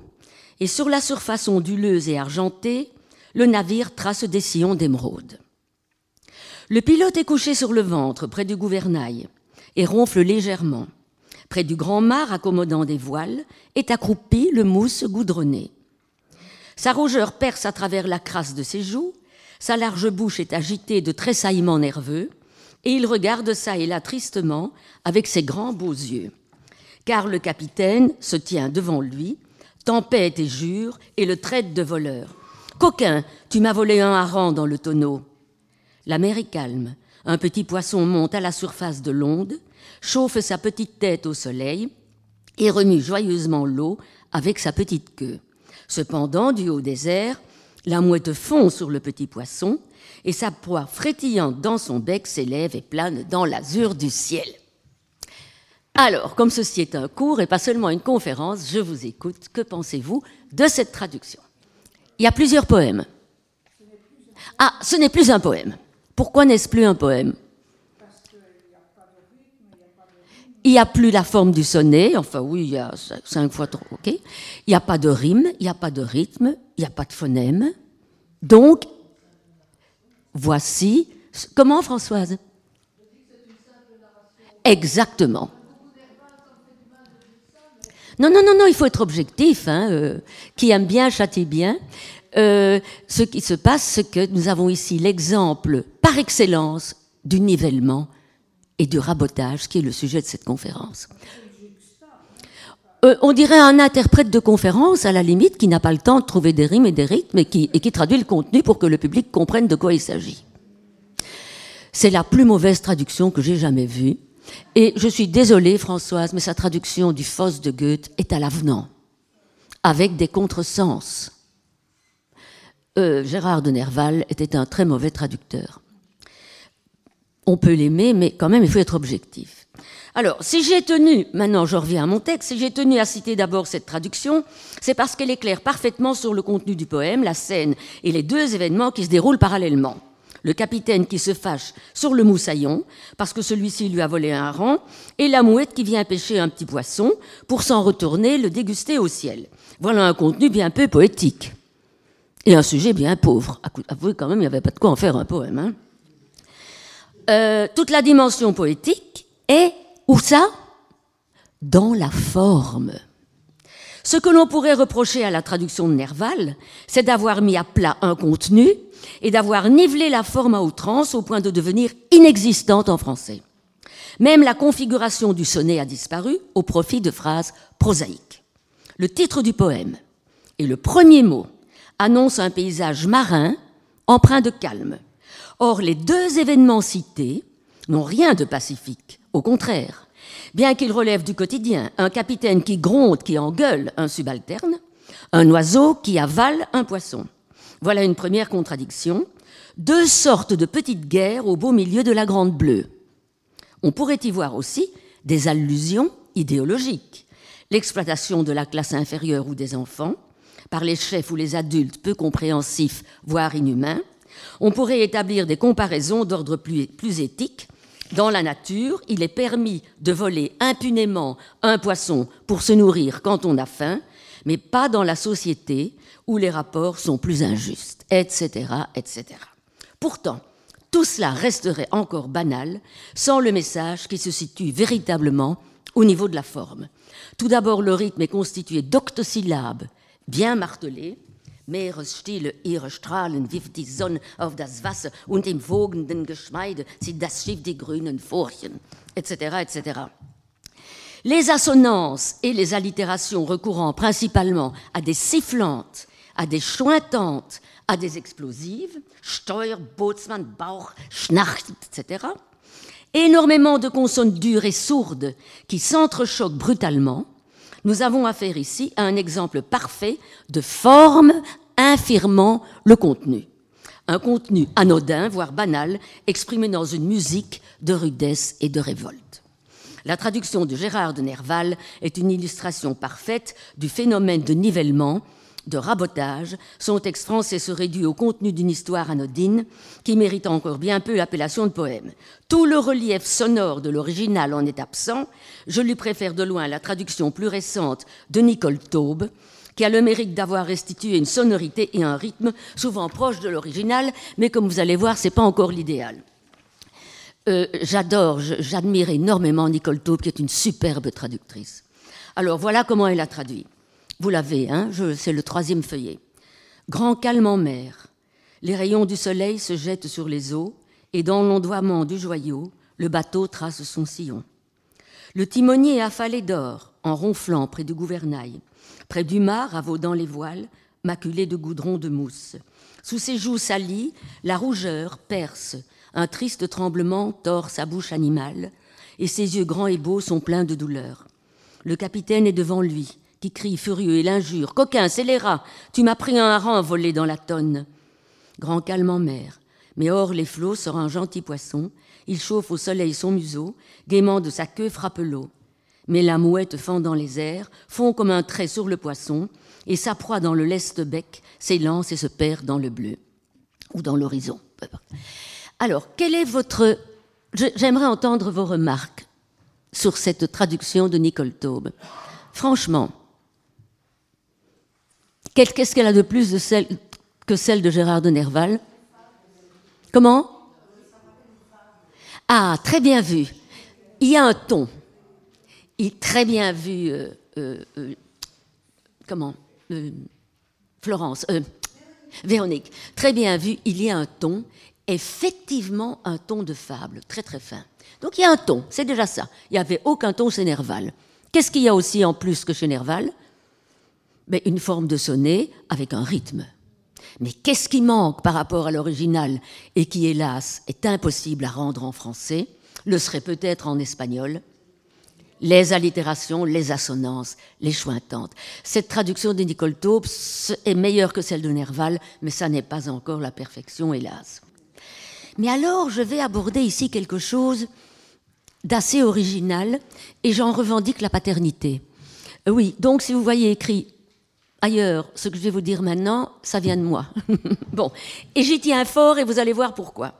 et sur la surface onduleuse et argentée, le navire trace des sillons d'émeraude. Le pilote est couché sur le ventre, près du gouvernail, et ronfle légèrement. Près du grand mât accommodant des voiles, est accroupi le mousse goudronné. Sa rougeur perce à travers la crasse de ses joues, sa large bouche est agitée de tressaillements nerveux, et il regarde ça et là tristement avec ses grands beaux yeux. Car le capitaine se tient devant lui, tempête et jure, et le traite de voleur. Coquin, tu m'as volé un hareng dans le tonneau. La mer est calme. Un petit poisson monte à la surface de l'onde, chauffe sa petite tête au soleil et remue joyeusement l'eau avec sa petite queue. Cependant, du haut des airs, la mouette fond sur le petit poisson et sa proie frétillante dans son bec s'élève et plane dans l'azur du ciel. Alors, comme ceci est un cours et pas seulement une conférence, je vous écoute. Que pensez-vous de cette traduction? Il y a plusieurs poèmes. Ah, ce n'est plus un poème. Pourquoi n'est-ce plus un poème? Il n'y a plus la forme du sonnet, enfin oui, il y a cinq fois trop, ok. Il n'y a pas de rime, il n'y a pas de rythme, il n'y a pas de phonème. Donc, voici. Comment, Françoise? Exactement. Non, non, non, non, il faut être objectif. Hein, euh, qui aime bien châtie bien. Euh, ce qui se passe, c'est que nous avons ici l'exemple par excellence du nivellement et du rabotage, qui est le sujet de cette conférence. Euh, on dirait un interprète de conférence, à la limite, qui n'a pas le temps de trouver des rimes et des rythmes et qui, et qui traduit le contenu pour que le public comprenne de quoi il s'agit. C'est la plus mauvaise traduction que j'ai jamais vue. Et je suis désolée, Françoise, mais sa traduction du Fosse de Goethe est à l'avenant, avec des contresens. Euh, Gérard de Nerval était un très mauvais traducteur. On peut l'aimer, mais quand même, il faut être objectif. Alors, si j'ai tenu, maintenant je reviens à mon texte, si j'ai tenu à citer d'abord cette traduction, c'est parce qu'elle éclaire parfaitement sur le contenu du poème, la scène et les deux événements qui se déroulent parallèlement. Le capitaine qui se fâche sur le moussaillon parce que celui-ci lui a volé un rang, et la mouette qui vient pêcher un petit poisson pour s'en retourner le déguster au ciel. Voilà un contenu bien peu poétique. Et un sujet bien pauvre. Avouez quand même, il n'y avait pas de quoi en faire un poème. Hein. Euh, toute la dimension poétique est, où ça? Dans la forme. Ce que l'on pourrait reprocher à la traduction de Nerval, c'est d'avoir mis à plat un contenu et d'avoir nivelé la forme à outrance au point de devenir inexistante en français. Même la configuration du sonnet a disparu au profit de phrases prosaïques. Le titre du poème et le premier mot annonce un paysage marin empreint de calme. Or, les deux événements cités n'ont rien de pacifique, au contraire. Bien qu'ils relèvent du quotidien, un capitaine qui gronde, qui engueule un subalterne, un oiseau qui avale un poisson. Voilà une première contradiction. Deux sortes de petites guerres au beau milieu de la Grande Bleue. On pourrait y voir aussi des allusions idéologiques. L'exploitation de la classe inférieure ou des enfants, par les chefs ou les adultes peu compréhensifs, voire inhumains. On pourrait établir des comparaisons d'ordre plus, plus éthique. Dans la nature, il est permis de voler impunément un poisson pour se nourrir quand on a faim, mais pas dans la société où les rapports sont plus injustes, etc., etc. Pourtant, tout cela resterait encore banal sans le message qui se situe véritablement au niveau de la forme. Tout d'abord, le rythme est constitué d'octosyllabes bien martelé. Meeresstille, ihre Strahlen wirft die Sonne auf das Wasser und im wogenden Geschmeide zieht das Schiff die grünen Furchen, etc., etc. Les assonances et les allitérations recourant principalement à des sifflantes, à des chointantes, à des explosives, Steuer, Bootsmann, Bauch, Schnacht, etc. Énormément de consonnes dures et sourdes qui s'entrechoquent brutalement, nous avons affaire ici à un exemple parfait de forme infirmant le contenu. Un contenu anodin, voire banal, exprimé dans une musique de rudesse et de révolte. La traduction de Gérard de Nerval est une illustration parfaite du phénomène de nivellement de rabotage, son texte français se réduit au contenu d'une histoire anodine qui mérite encore bien peu l'appellation de poème. Tout le relief sonore de l'original en est absent. Je lui préfère de loin la traduction plus récente de Nicole Taube, qui a le mérite d'avoir restitué une sonorité et un rythme souvent proches de l'original, mais comme vous allez voir, ce n'est pas encore l'idéal. Euh, j'adore, j'admire énormément Nicole Taube, qui est une superbe traductrice. Alors voilà comment elle a traduit. Vous l'avez, hein c'est le troisième feuillet. Grand calme en mer. Les rayons du soleil se jettent sur les eaux, et dans l'ondoiement du joyau, le bateau trace son sillon. Le timonier est affalé d'or, en ronflant près du gouvernail, près du mât, ravaudant les voiles, maculé de goudron de mousse. Sous ses joues salies, la rougeur perce, un triste tremblement tord sa bouche animale, et ses yeux grands et beaux sont pleins de douleur. Le capitaine est devant lui, qui crie furieux et l'injure. Coquin, scélérat, tu m'as pris un hareng volé dans la tonne. Grand calme en mer. Mais hors les flots sort un gentil poisson. Il chauffe au soleil son museau, gaiement de sa queue frappe l'eau. Mais la mouette fend dans les airs, fond comme un trait sur le poisson, et sa proie dans le leste bec s'élance et se perd dans le bleu, ou dans l'horizon. Alors, quel est votre... J'aimerais entendre vos remarques sur cette traduction de Nicole Taube. Franchement, Qu'est-ce qu'elle a de plus que celle de Gérard de Nerval? Comment? Ah, très bien vu. Il y a un ton. Il très bien vu. Euh, euh, euh, comment Florence. Véronique. Très bien vu. Il y a un ton effectivement un ton de fable, très très fin. Donc il y a un ton, c'est déjà ça. Il n'y avait aucun ton chez Nerval. Qu'est-ce qu'il y a aussi en plus que chez Nerval? Mais Une forme de sonnet avec un rythme. Mais qu'est-ce qui manque par rapport à l'original et qui, hélas, est impossible à rendre en français, le serait peut-être en espagnol? Les allitérations, les assonances, les chointantes. Cette traduction de Nicole Taubes est meilleure que celle de Nerval, mais ça n'est pas encore la perfection, hélas. Mais alors, je vais aborder ici quelque chose d'assez original, et j'en revendique la paternité. Euh, oui, donc si vous voyez écrit ailleurs ce que je vais vous dire maintenant, ça vient de moi. bon, et j'y tiens fort, et vous allez voir pourquoi.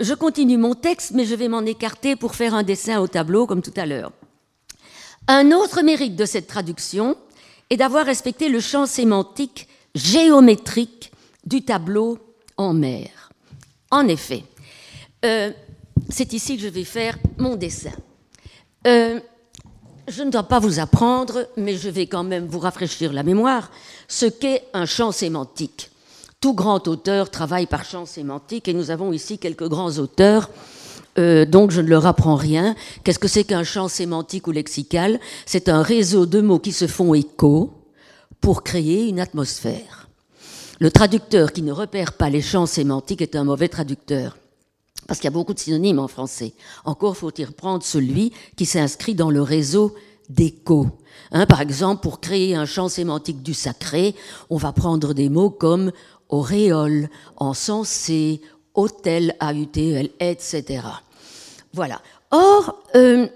Je continue mon texte, mais je vais m'en écarter pour faire un dessin au tableau, comme tout à l'heure. Un autre mérite de cette traduction est d'avoir respecté le champ sémantique géométrique du tableau en mer. En effet, euh, c'est ici que je vais faire mon dessin. Euh, je ne dois pas vous apprendre, mais je vais quand même vous rafraîchir la mémoire, ce qu'est un champ sémantique. Tout grand auteur travaille par champ sémantique et nous avons ici quelques grands auteurs euh, donc je ne leur apprends rien. Qu'est-ce que c'est qu'un champ sémantique ou lexical? C'est un réseau de mots qui se font écho pour créer une atmosphère. Le traducteur qui ne repère pas les champs sémantiques est un mauvais traducteur. Parce qu'il y a beaucoup de synonymes en français. Encore faut-il prendre celui qui s'inscrit dans le réseau d'écho. Hein, par exemple, pour créer un champ sémantique du sacré, on va prendre des mots comme auréole, encensé, hôtel, AUTEL, etc. Voilà. Or, euh,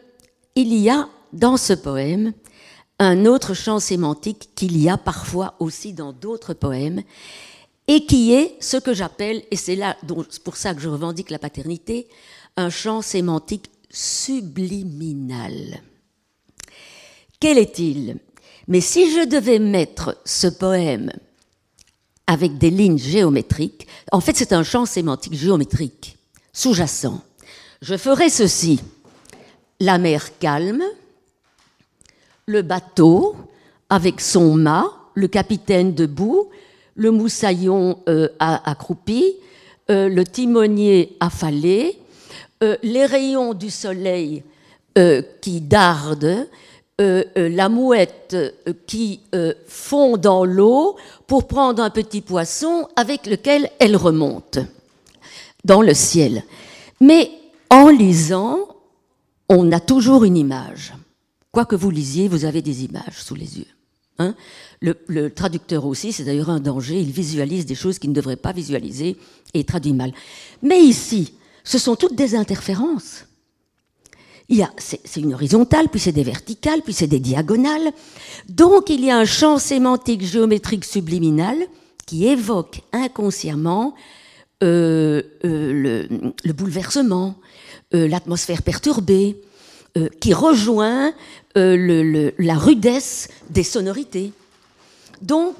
il y a dans ce poème un autre champ sémantique qu'il y a parfois aussi dans d'autres poèmes, et qui est ce que j'appelle, et c'est là pour ça que je revendique la paternité, un champ sémantique subliminal. Quel est-il? Mais si je devais mettre ce poème avec des lignes géométriques. En fait, c'est un champ sémantique géométrique, sous-jacent. Je ferai ceci. La mer calme, le bateau avec son mât, le capitaine debout, le moussaillon euh, accroupi, euh, le timonier affalé, euh, les rayons du soleil qui dardent, euh, euh, la mouette euh, qui fond dans l'eau pour prendre un petit poisson avec lequel elle remonte dans le ciel. Mais en lisant, on a toujours une image. Quoi que vous lisiez, vous avez des images sous les yeux. Hein. le, le, traducteur aussi, c'est d'ailleurs un danger, il visualise des choses qu'il ne devrait pas visualiser et traduit mal. Mais ici, ce sont toutes des interférences c'est une horizontale, puis c'est des verticales, puis c'est des diagonales. Donc il y a un champ sémantique géométrique subliminal qui évoque inconsciemment euh, euh, le, bouleversement, euh, l'atmosphère perturbée, qui rejoint la rudesse des sonorités. Donc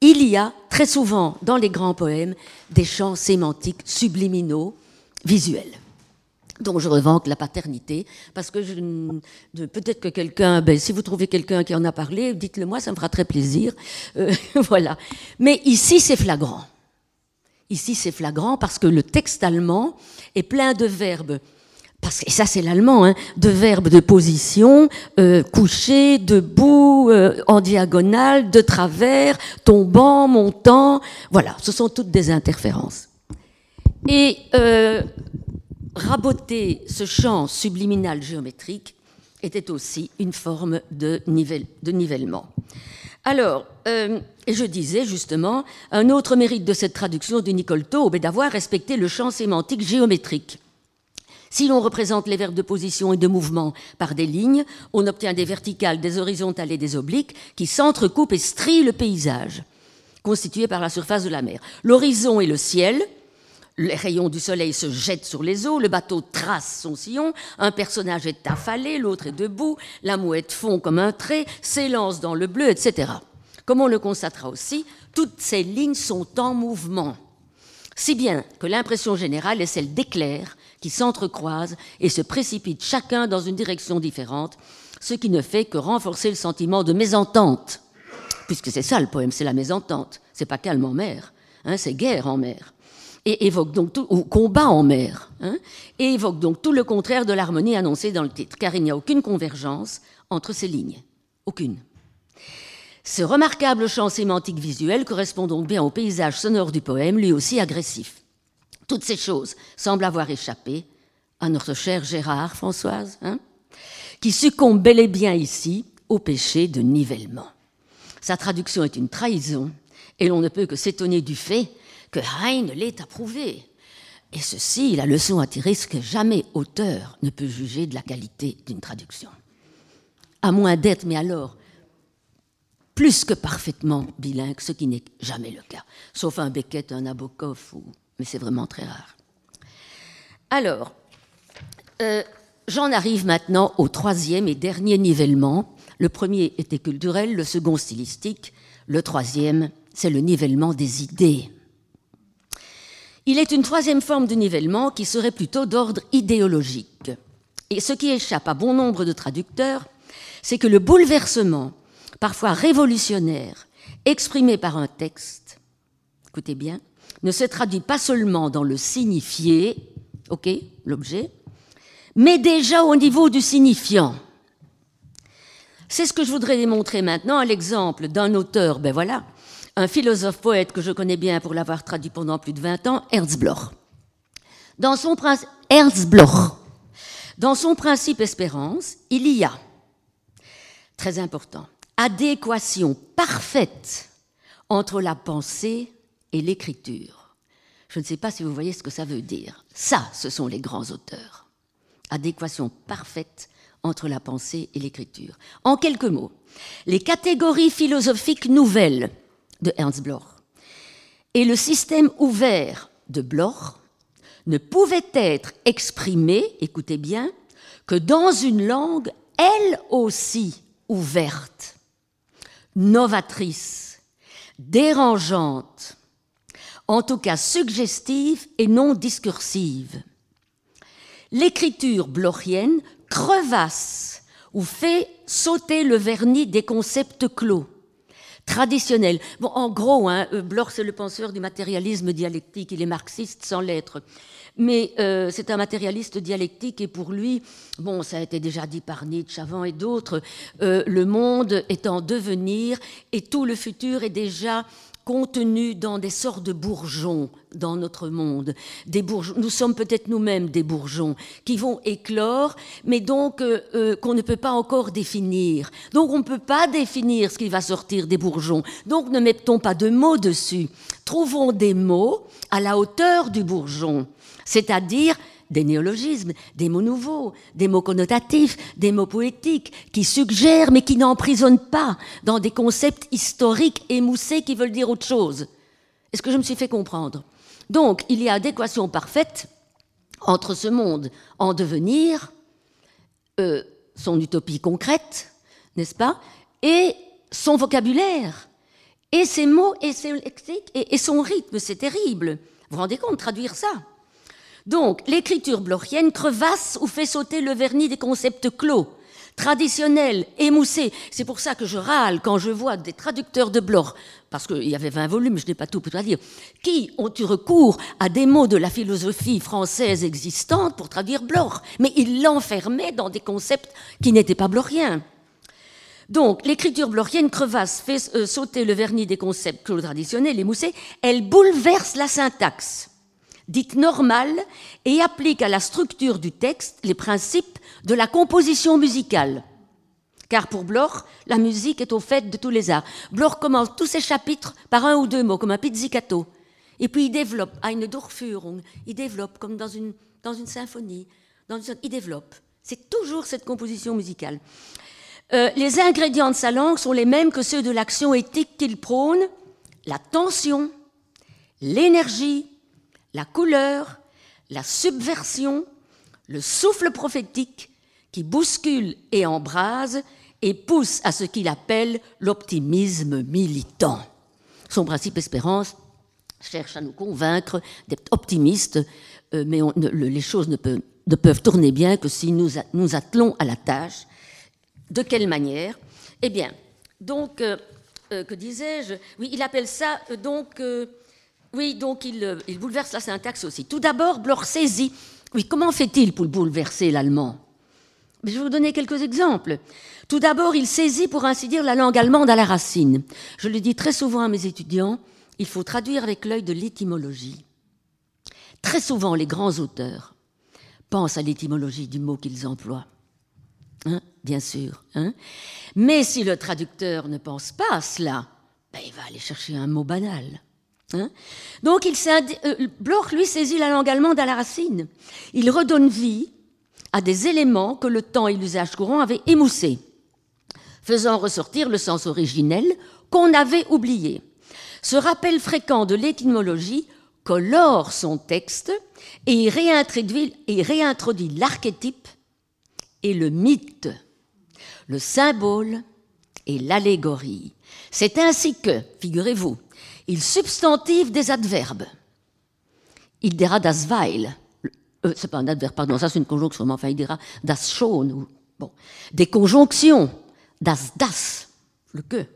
il y a très souvent dans les grands poèmes des champs sémantiques subliminaux visuels. Donc je revendique la paternité, parce que peut-être que quelqu'un, ben, si vous trouvez quelqu'un qui en a parlé, dites-le moi, ça me fera très plaisir. Euh, voilà. Mais ici, c'est flagrant. Ici, c'est flagrant parce que le texte allemand est plein de verbes. Et ça, c'est l'allemand, hein, de verbes de position, euh, couché, debout, euh, en diagonale, de travers, tombant, montant. Voilà, ce sont toutes des interférences. Et euh, raboter ce champ subliminal géométrique était aussi une forme de, nivellement. Alors, euh, je disais justement, un autre mérite de cette traduction de Nicole Taube est d'avoir respecté le champ sémantique géométrique. Si l'on représente les verbes de position et de mouvement par des lignes, on obtient des verticales, des horizontales et des obliques qui s'entrecoupent et strient le paysage, constitué par la surface de la mer. L'horizon et le ciel, les rayons du soleil se jettent sur les eaux, le bateau trace son sillon, un personnage est affalé, l'autre est debout, la mouette fond comme un trait, s'élance dans le bleu, etc. Comme on le constatera aussi, toutes ces lignes sont en mouvement, si bien que l'impression générale est celle d'éclairs qui s'entrecroisent et se précipitent chacun dans une direction différente, ce qui ne fait que renforcer le sentiment de mésentente, puisque c'est ça le poème, c'est la mésentente, c'est pas calme en mer, hein, c'est guerre en mer. et évoque donc tout, ou combat en mer, hein, et évoque donc tout le contraire de l'harmonie annoncée dans le titre, car il n'y a aucune convergence entre ces lignes. Aucune. Ce remarquable champ sémantique visuel correspond donc bien au paysage sonore du poème, lui aussi agressif. Toutes ces choses semblent avoir échappé à notre cher Gérard, Françoise, hein, qui succombe bel et bien ici au péché de nivellement. Sa traduction est une trahison, et l'on ne peut que s'étonner du fait que Heine l'ait approuvé. Et ceci, la leçon à tirer, c'est que jamais auteur ne peut juger de la qualité d'une traduction. À moins d'être, mais alors, plus que parfaitement bilingue, ce qui n'est jamais le cas. Sauf un Beckett, un Nabokov, ou... mais c'est vraiment très rare. Alors, euh, j'en arrive maintenant au troisième et dernier nivellement. Le premier était culturel, le second stylistique, le troisième, c'est le nivellement des idées. Il est une troisième forme de nivellement qui serait plutôt d'ordre idéologique. Et ce qui échappe à bon nombre de traducteurs, c'est que le bouleversement, parfois révolutionnaire, exprimé par un texte, écoutez bien, ne se traduit pas seulement dans le signifié, ok, l'objet, mais déjà au niveau du signifiant. C'est ce que je voudrais démontrer maintenant à l'exemple d'un auteur, ben voilà, un philosophe poète que je connais bien pour l'avoir traduit pendant plus de 20 ans, Ernst Bloch. Dans son, Ernst Bloch. Dans son principe espérance, il y a, très important, adéquation parfaite entre la pensée et l'écriture. Je ne sais pas si vous voyez ce que ça veut dire. Ça, ce sont les grands auteurs. Adéquation parfaite entre la pensée et l'écriture. En quelques mots, les catégories philosophiques nouvelles de Ernst Bloch. Et le système ouvert de Bloch ne pouvait être exprimé, écoutez bien, que dans une langue elle aussi ouverte, novatrice, dérangeante, en tout cas suggestive et non discursive. L'écriture blochienne crevasse ou fait sauter le vernis des concepts clos traditionnel. Bon, en gros, hein, euh, Bloch, c'est le penseur du matérialisme dialectique. Il est marxiste sans l'être. Mais euh, c'est un matérialiste dialectique et pour lui, bon, ça a été déjà dit par Nietzsche avant et d'autres, euh, le monde est en devenir et tout le futur est déjà contenu dans des sortes de bourgeons dans notre monde. Des bourgeons, nous sommes peut-être nous-mêmes des bourgeons qui vont éclore, mais donc euh, euh, qu'on ne peut pas encore définir. Donc on ne peut pas définir ce qui va sortir des bourgeons. Donc ne mettons pas de mots dessus. Trouvons des mots à la hauteur du bourgeon, c'est-à-dire des néologismes, des mots nouveaux, des mots connotatifs, des mots poétiques, qui suggèrent mais qui n'emprisonnent pas dans des concepts historiques émoussés qui veulent dire autre chose. Est-ce que je me suis fait comprendre? Donc, il y a adéquation parfaite entre ce monde en devenir, euh, son utopie concrète, n'est-ce pas, et son vocabulaire, et ses mots, et, ses et son rythme, c'est terrible. Vous vous rendez compte, traduire ça donc, l'écriture blochienne crevasse ou fait sauter le vernis des concepts clos, traditionnels, émoussés. C'est pour ça que je râle quand je vois des traducteurs de Bloch, parce qu'il y avait 20 volumes, je n'ai pas tout pour dire, qui ont eu recours à des mots de la philosophie française existante pour traduire Bloch. Mais ils l'enfermaient dans des concepts qui n'étaient pas blochiens. Donc, l'écriture blochienne crevasse, fait euh, sauter le vernis des concepts clos traditionnels, émoussés, elle bouleverse la syntaxe dite normale et applique à la structure du texte les principes de la composition musicale. Car pour Bloch, la musique est au fait de tous les arts. Bloch commence tous ses chapitres par un ou deux mots, comme un pizzicato. Et puis il développe, une Durchführung, il développe comme dans une, symphonie. Il développe. C'est toujours cette composition musicale. Euh, les ingrédients de sa langue sont les mêmes que ceux de l'action éthique qu'il prône la tension, l'énergie, la couleur, la subversion, le souffle prophétique qui bouscule et embrase et pousse à ce qu'il appelle l'optimisme militant. Son principe espérance cherche à nous convaincre d'être optimistes, euh, mais les choses ne, peuvent tourner bien que si nous nous attelons à la tâche. De quelle manière? Eh bien, donc, euh, euh, que disais-je? Oui, il appelle ça donc Oui, donc il, il, bouleverse la syntaxe aussi. Tout d'abord, Bloch saisit. Oui, comment fait-il pour bouleverser l'allemand? Je vais vous donner quelques exemples. Tout d'abord, il saisit, pour ainsi dire, la langue allemande à la racine. Je le dis très souvent à mes étudiants, il faut traduire avec l'œil de l'étymologie. Très souvent, les grands auteurs pensent à l'étymologie du mot qu'ils emploient. Hein, bien sûr. Hein. Mais si le traducteur ne pense pas à cela, ben, il va aller chercher un mot banal. Hein? Donc, euh, Bloch, lui, saisit la langue allemande à la racine. Il redonne vie à des éléments que le temps et l'usage courant avaient émoussés, faisant ressortir le sens originel qu'on avait oublié. Ce rappel fréquent de l'étymologie colore son texte et réintroduit, et réintroduit l'archétype et le mythe, le symbole et l'allégorie. C'est ainsi que, figurez-vous, il substantive des adverbes. Il dira das weil. Euh, c'est pas un adverbe, pardon, ça c'est une conjonction, mais enfin il dira das schon. Ou, bon. Des conjonctions, das das, le que.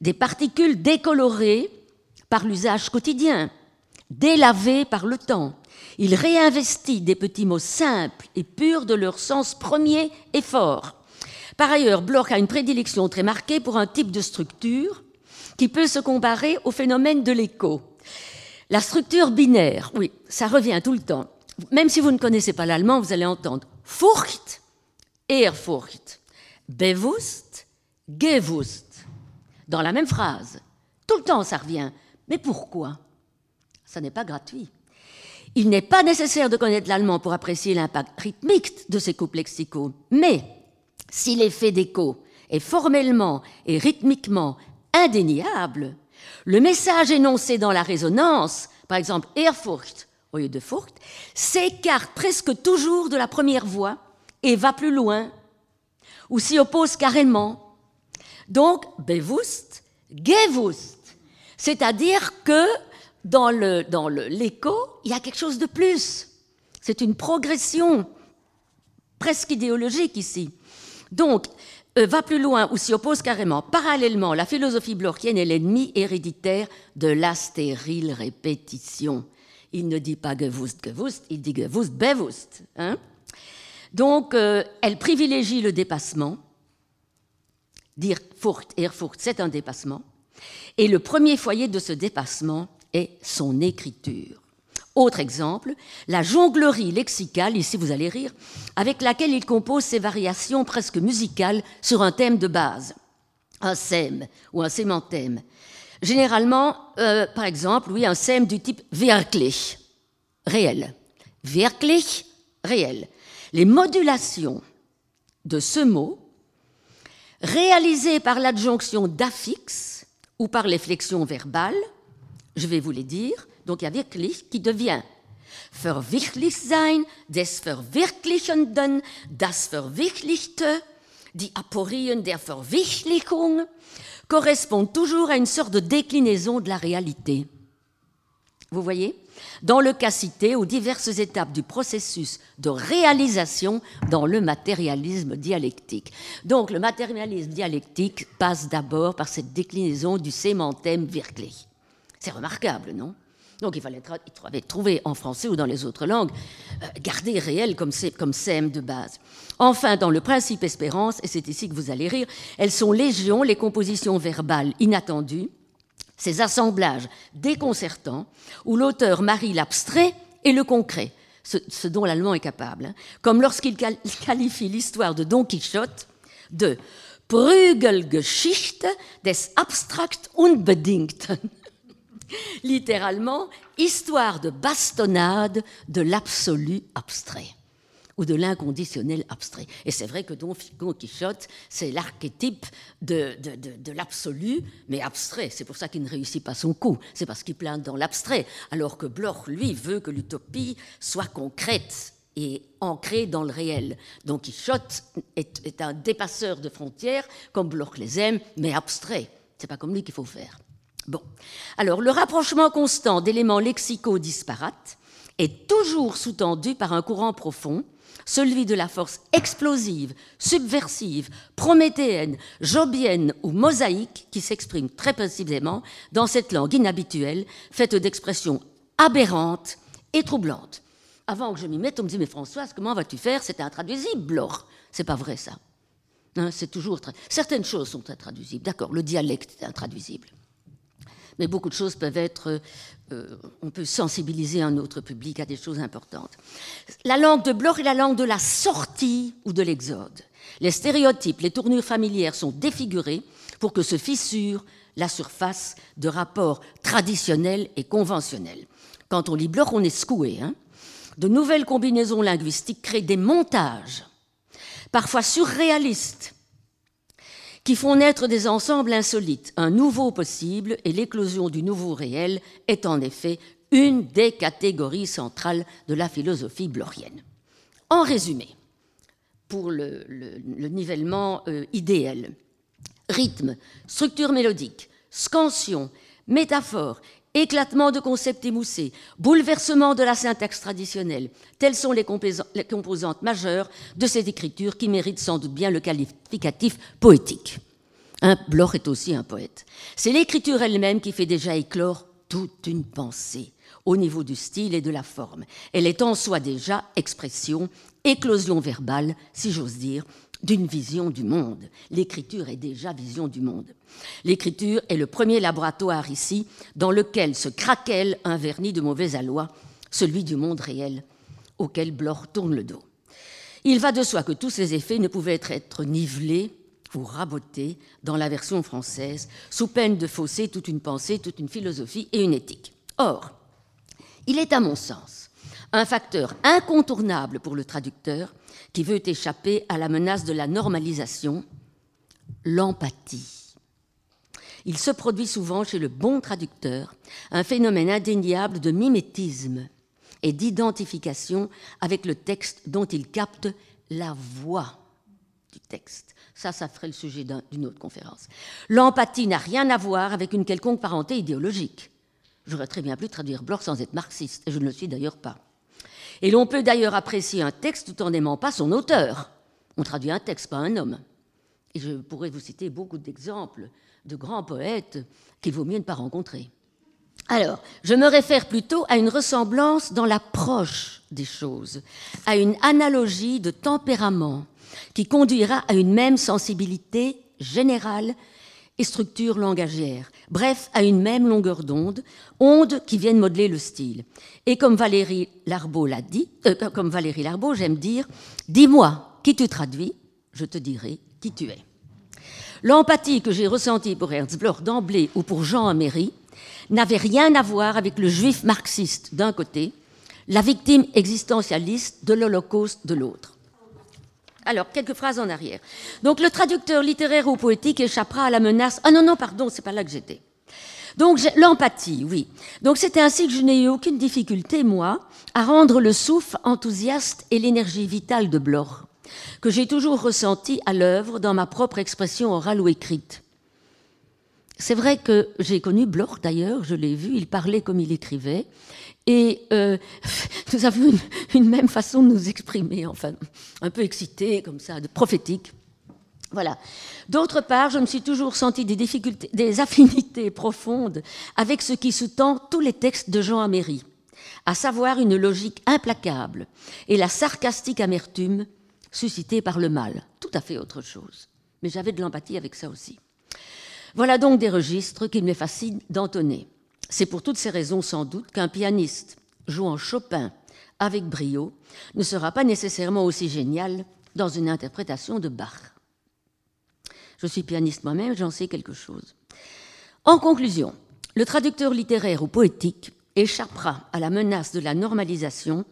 Des particules décolorées par l'usage quotidien, délavées par le temps. Il réinvestit des petits mots simples et purs de leur sens premier et fort. Par ailleurs, Bloch a une prédilection très marquée pour un type de structure qui peut se comparer au phénomène de l'écho. La structure binaire, oui, ça revient tout le temps. Même si vous ne connaissez pas l'allemand, vous allez entendre Furcht, Ehrfurcht, Bewusst, Gewusst, dans la même phrase. Tout le temps, ça revient. Mais pourquoi? Ça n'est pas gratuit. Il n'est pas nécessaire de connaître l'allemand pour apprécier l'impact rythmique de ces couples lexicaux. Mais si l'effet d'écho est formellement et rythmiquement indéniable, le message énoncé dans la résonance, par exemple Ehrfurcht au lieu de Furcht, s'écarte presque toujours de la première voix et va plus loin, ou s'y oppose carrément. Donc, bewusst, gewusst, c'est-à-dire que dans le dans l'écho, il y a quelque chose de plus. C'est une progression presque idéologique ici. Donc, va plus loin ou s'y oppose carrément. Parallèlement, la philosophie blochienne est l'ennemi héréditaire de la stérile répétition. Il ne dit pas gewusst, gewusst, il dit gewusst, bewusst. Hein Donc, euh, elle privilégie le dépassement. Dire Furcht, Erfurcht, c'est un dépassement. Et le premier foyer de ce dépassement est son écriture. Autre exemple, la jonglerie lexicale, ici vous allez rire, avec laquelle il compose ses variations presque musicales sur un thème de base, un sème ou un sémanthème. Généralement, euh, par exemple, oui, un sème du type wirklich, réel. Wirklich, réel. Les modulations de ce mot, réalisées par l'adjonction d'affixe ou par les flexions verbales, je vais vous les dire, donc il y a wirklich qui devient verwirklich sein, des Verwirklichenden, das Verwirklichte, die Aporien der Verwirklichung, correspondent toujours à une sorte de déclinaison de la réalité. Vous voyez? Dans le cas cité, aux diverses étapes du processus de réalisation dans le matérialisme dialectique. Donc le matérialisme dialectique passe d'abord par cette déclinaison du sémanthème wirklich. C'est remarquable, non? Donc il fallait trouver en français ou dans les autres langues, euh, garder réel comme, comme sème de base. Enfin, dans le principe espérance, et c'est ici que vous allez rire, elles sont légion les compositions verbales inattendues, ces assemblages déconcertants où l'auteur marie l'abstrait et le concret, ce, dont l'allemand est capable, hein. comme lorsqu'il qualifie l'histoire de Don Quichotte de Prügelgeschichte des Abstrakt Unbedingten littéralement, histoire de bastonnade de l'absolu abstrait ou de l'inconditionnel abstrait. Et c'est vrai que Don Quichotte, c'est l'archétype de, l'absolu, mais abstrait. C'est pour ça qu'il ne réussit pas son coup. C'est parce qu'il plane dans l'abstrait. Alors que Bloch, lui, veut que l'utopie soit concrète et ancrée dans le réel. Don Quichotte est, est un dépasseur de frontières, comme Bloch les aime, mais abstrait. C'est pas comme lui qu'il faut faire. Bon. Alors, le rapprochement constant d'éléments lexicaux disparates est toujours sous-tendu par un courant profond celui de la force explosive, subversive, prométhéenne, jobienne ou mosaïque qui s'exprime très précisément dans cette langue inhabituelle, faite d'expressions aberrantes et troublantes. Avant que je m'y mette, on me dit Mais Françoise, comment vas-tu faire? C'est intraduisible, or. C'est pas vrai, ça. Hein, c'est toujours. Certaines choses sont intraduisibles. D'accord, le dialecte est intraduisible mais beaucoup de choses peuvent être, euh, on peut sensibiliser un autre public à des choses importantes. La langue de Bloch est la langue de la sortie ou de l'exode. Les stéréotypes, les tournures familières sont défigurés pour que se fissure la surface de rapports traditionnels et conventionnels. Quand on lit Bloch, on est secoué. Hein de nouvelles combinaisons linguistiques créent des montages, parfois surréalistes, qui font naître des ensembles insolites. Un nouveau possible et l'éclosion du nouveau réel est en effet une des catégories centrales de la philosophie blorienne. En résumé, pour le, nivellement euh, idéal, rythme, structure mélodique, scansion, métaphore, éclatement de concepts émoussés, bouleversement de la syntaxe traditionnelle, telles sont les, composantes majeures de cette écriture qui mérite sans doute bien le qualificatif poétique. Un Bloch est aussi un poète. C'est l'écriture elle-même qui fait déjà éclore toute une pensée au niveau du style et de la forme. Elle est en soi déjà expression, éclosion verbale, si j'ose dire, d'une vision du monde. L'écriture est déjà vision du monde. L'écriture est le premier laboratoire ici dans lequel se craquelle un vernis de mauvais aloi, celui du monde réel, auquel Bloch tourne le dos. Il va de soi que tous ces effets ne pouvaient être nivelés ou rabotés dans la version française, sous peine de fausser toute une pensée, toute une philosophie et une éthique. Or, il est à mon sens un facteur incontournable pour le traducteur qui veut échapper à la menace de la normalisation, l'empathie. Il se produit souvent chez le bon traducteur un phénomène indéniable de mimétisme et d'identification avec le texte dont il capte la voix du texte. Ça, ça ferait le sujet d'une autre conférence. L'empathie n'a rien à voir avec une quelconque parenté idéologique. J'aurais très bien pu traduire Bloch sans être marxiste, et je ne le suis d'ailleurs pas. Et l'on peut d'ailleurs apprécier un texte tout en n'aimant pas son auteur. On traduit un texte, pas un homme. Et je pourrais vous citer beaucoup d'exemples de grands poètes qu'il vaut mieux ne pas rencontrer. Alors, je me réfère plutôt à une ressemblance dans l'approche des choses, à une analogie de tempérament qui conduira à une même sensibilité générale et structure langagière, bref, à une même longueur d'onde, ondes qui viennent modeler le style. Et comme Valérie Larbeau l'a dit, euh, comme Valérie Larbeau, j'aime dire, dis-moi qui tu traduis, je te dirai qui tu es. L'empathie que j'ai ressentie pour Ernst Bloch d'emblée ou pour Jean Améry n'avait rien à voir avec le juif marxiste d'un côté, la victime existentialiste de l'Holocauste de l'autre. Alors, quelques phrases en arrière. Donc, le traducteur littéraire ou poétique échappera à la menace. Ah non, non, pardon, c'est pas là que j'étais. Donc, l'empathie, oui. Donc, c'était ainsi que je n'ai eu aucune difficulté, moi, à rendre le souffle enthousiaste et l'énergie vitale de Bloch, que j'ai toujours ressenti à l'œuvre dans ma propre expression orale ou écrite. C'est vrai que j'ai connu Bloch d'ailleurs, je l'ai vu, il parlait comme il écrivait, et euh, nous avions une, même façon de nous exprimer, enfin, un peu excité, comme ça, de prophétique. Voilà. D'autre part, je me suis toujours senti des difficultés, des affinités profondes avec ce qui sous-tend tous les textes de Jean Améry, à savoir une logique implacable et la sarcastique amertume suscitée par le mal. Tout à fait autre chose. Mais j'avais de l'empathie avec ça aussi. Voilà donc des registres qu'il m'est facile d'entonner. C'est pour toutes ces raisons sans doute qu'un pianiste jouant Chopin avec brio ne sera pas nécessairement aussi génial dans une interprétation de Bach. Je suis pianiste moi-même, j'en sais quelque chose. En conclusion, le traducteur littéraire ou poétique échappera à la menace de la normalisation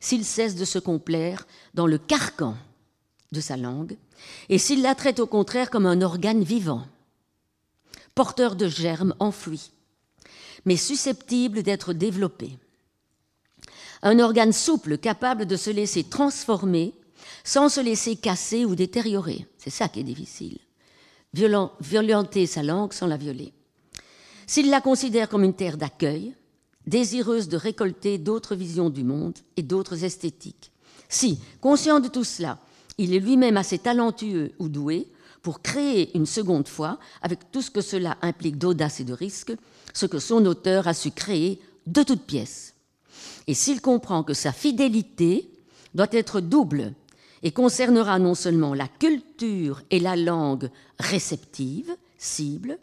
s'il cesse de se complaire dans le carcan de sa langue et s'il la traite au contraire comme un organe vivant, porteur de germes enfouis, mais susceptible d'être développé. Un organe souple capable de se laisser transformer sans se laisser casser ou détériorer. C'est ça qui est difficile. violenter sa langue sans la violer. S'il la considère comme une terre d'accueil, désireuse de récolter d'autres visions du monde et d'autres esthétiques, Si, conscient de tout cela, il est lui-même assez talentueux ou doué pour créer une seconde fois, avec tout ce que cela implique d'audace et de risque, ce que son auteur a su créer de toutes pièces. Et s'il comprend que sa fidélité doit être double et concernera non seulement la culture et la langue réceptive, cible,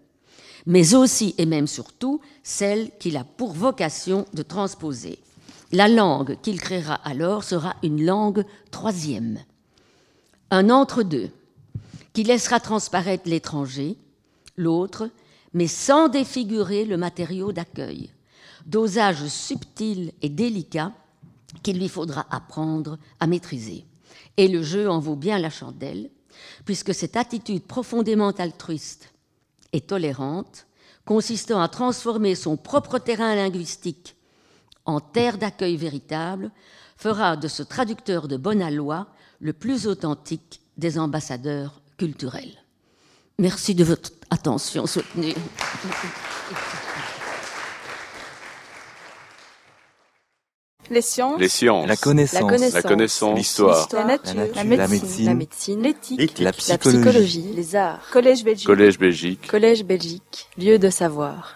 mais aussi et même surtout celle qu'il a pour vocation de transposer. La langue qu'il créera alors sera une langue troisième, un entre-deux, qui laissera transparaître l'étranger, l'autre, mais sans défigurer le matériau d'accueil, dosage subtil et délicat qu'il lui faudra apprendre à maîtriser. Et le jeu en vaut bien la chandelle, puisque cette attitude profondément altruiste et tolérante, consistant à transformer son propre terrain linguistique en terre d'accueil véritable, fera de ce traducteur de bonne loi le plus authentique des ambassadeurs culturels. Merci de votre attention soutenue. Les sciences. Les sciences. La connaissance. La connaissance. L'histoire. La nature. La nature. La médecine. La médecine. L'éthique. La La psychologie. psychologie. Les arts. Collège Belgique. Collège Belgique. Collège Belgique. Lieu de savoir.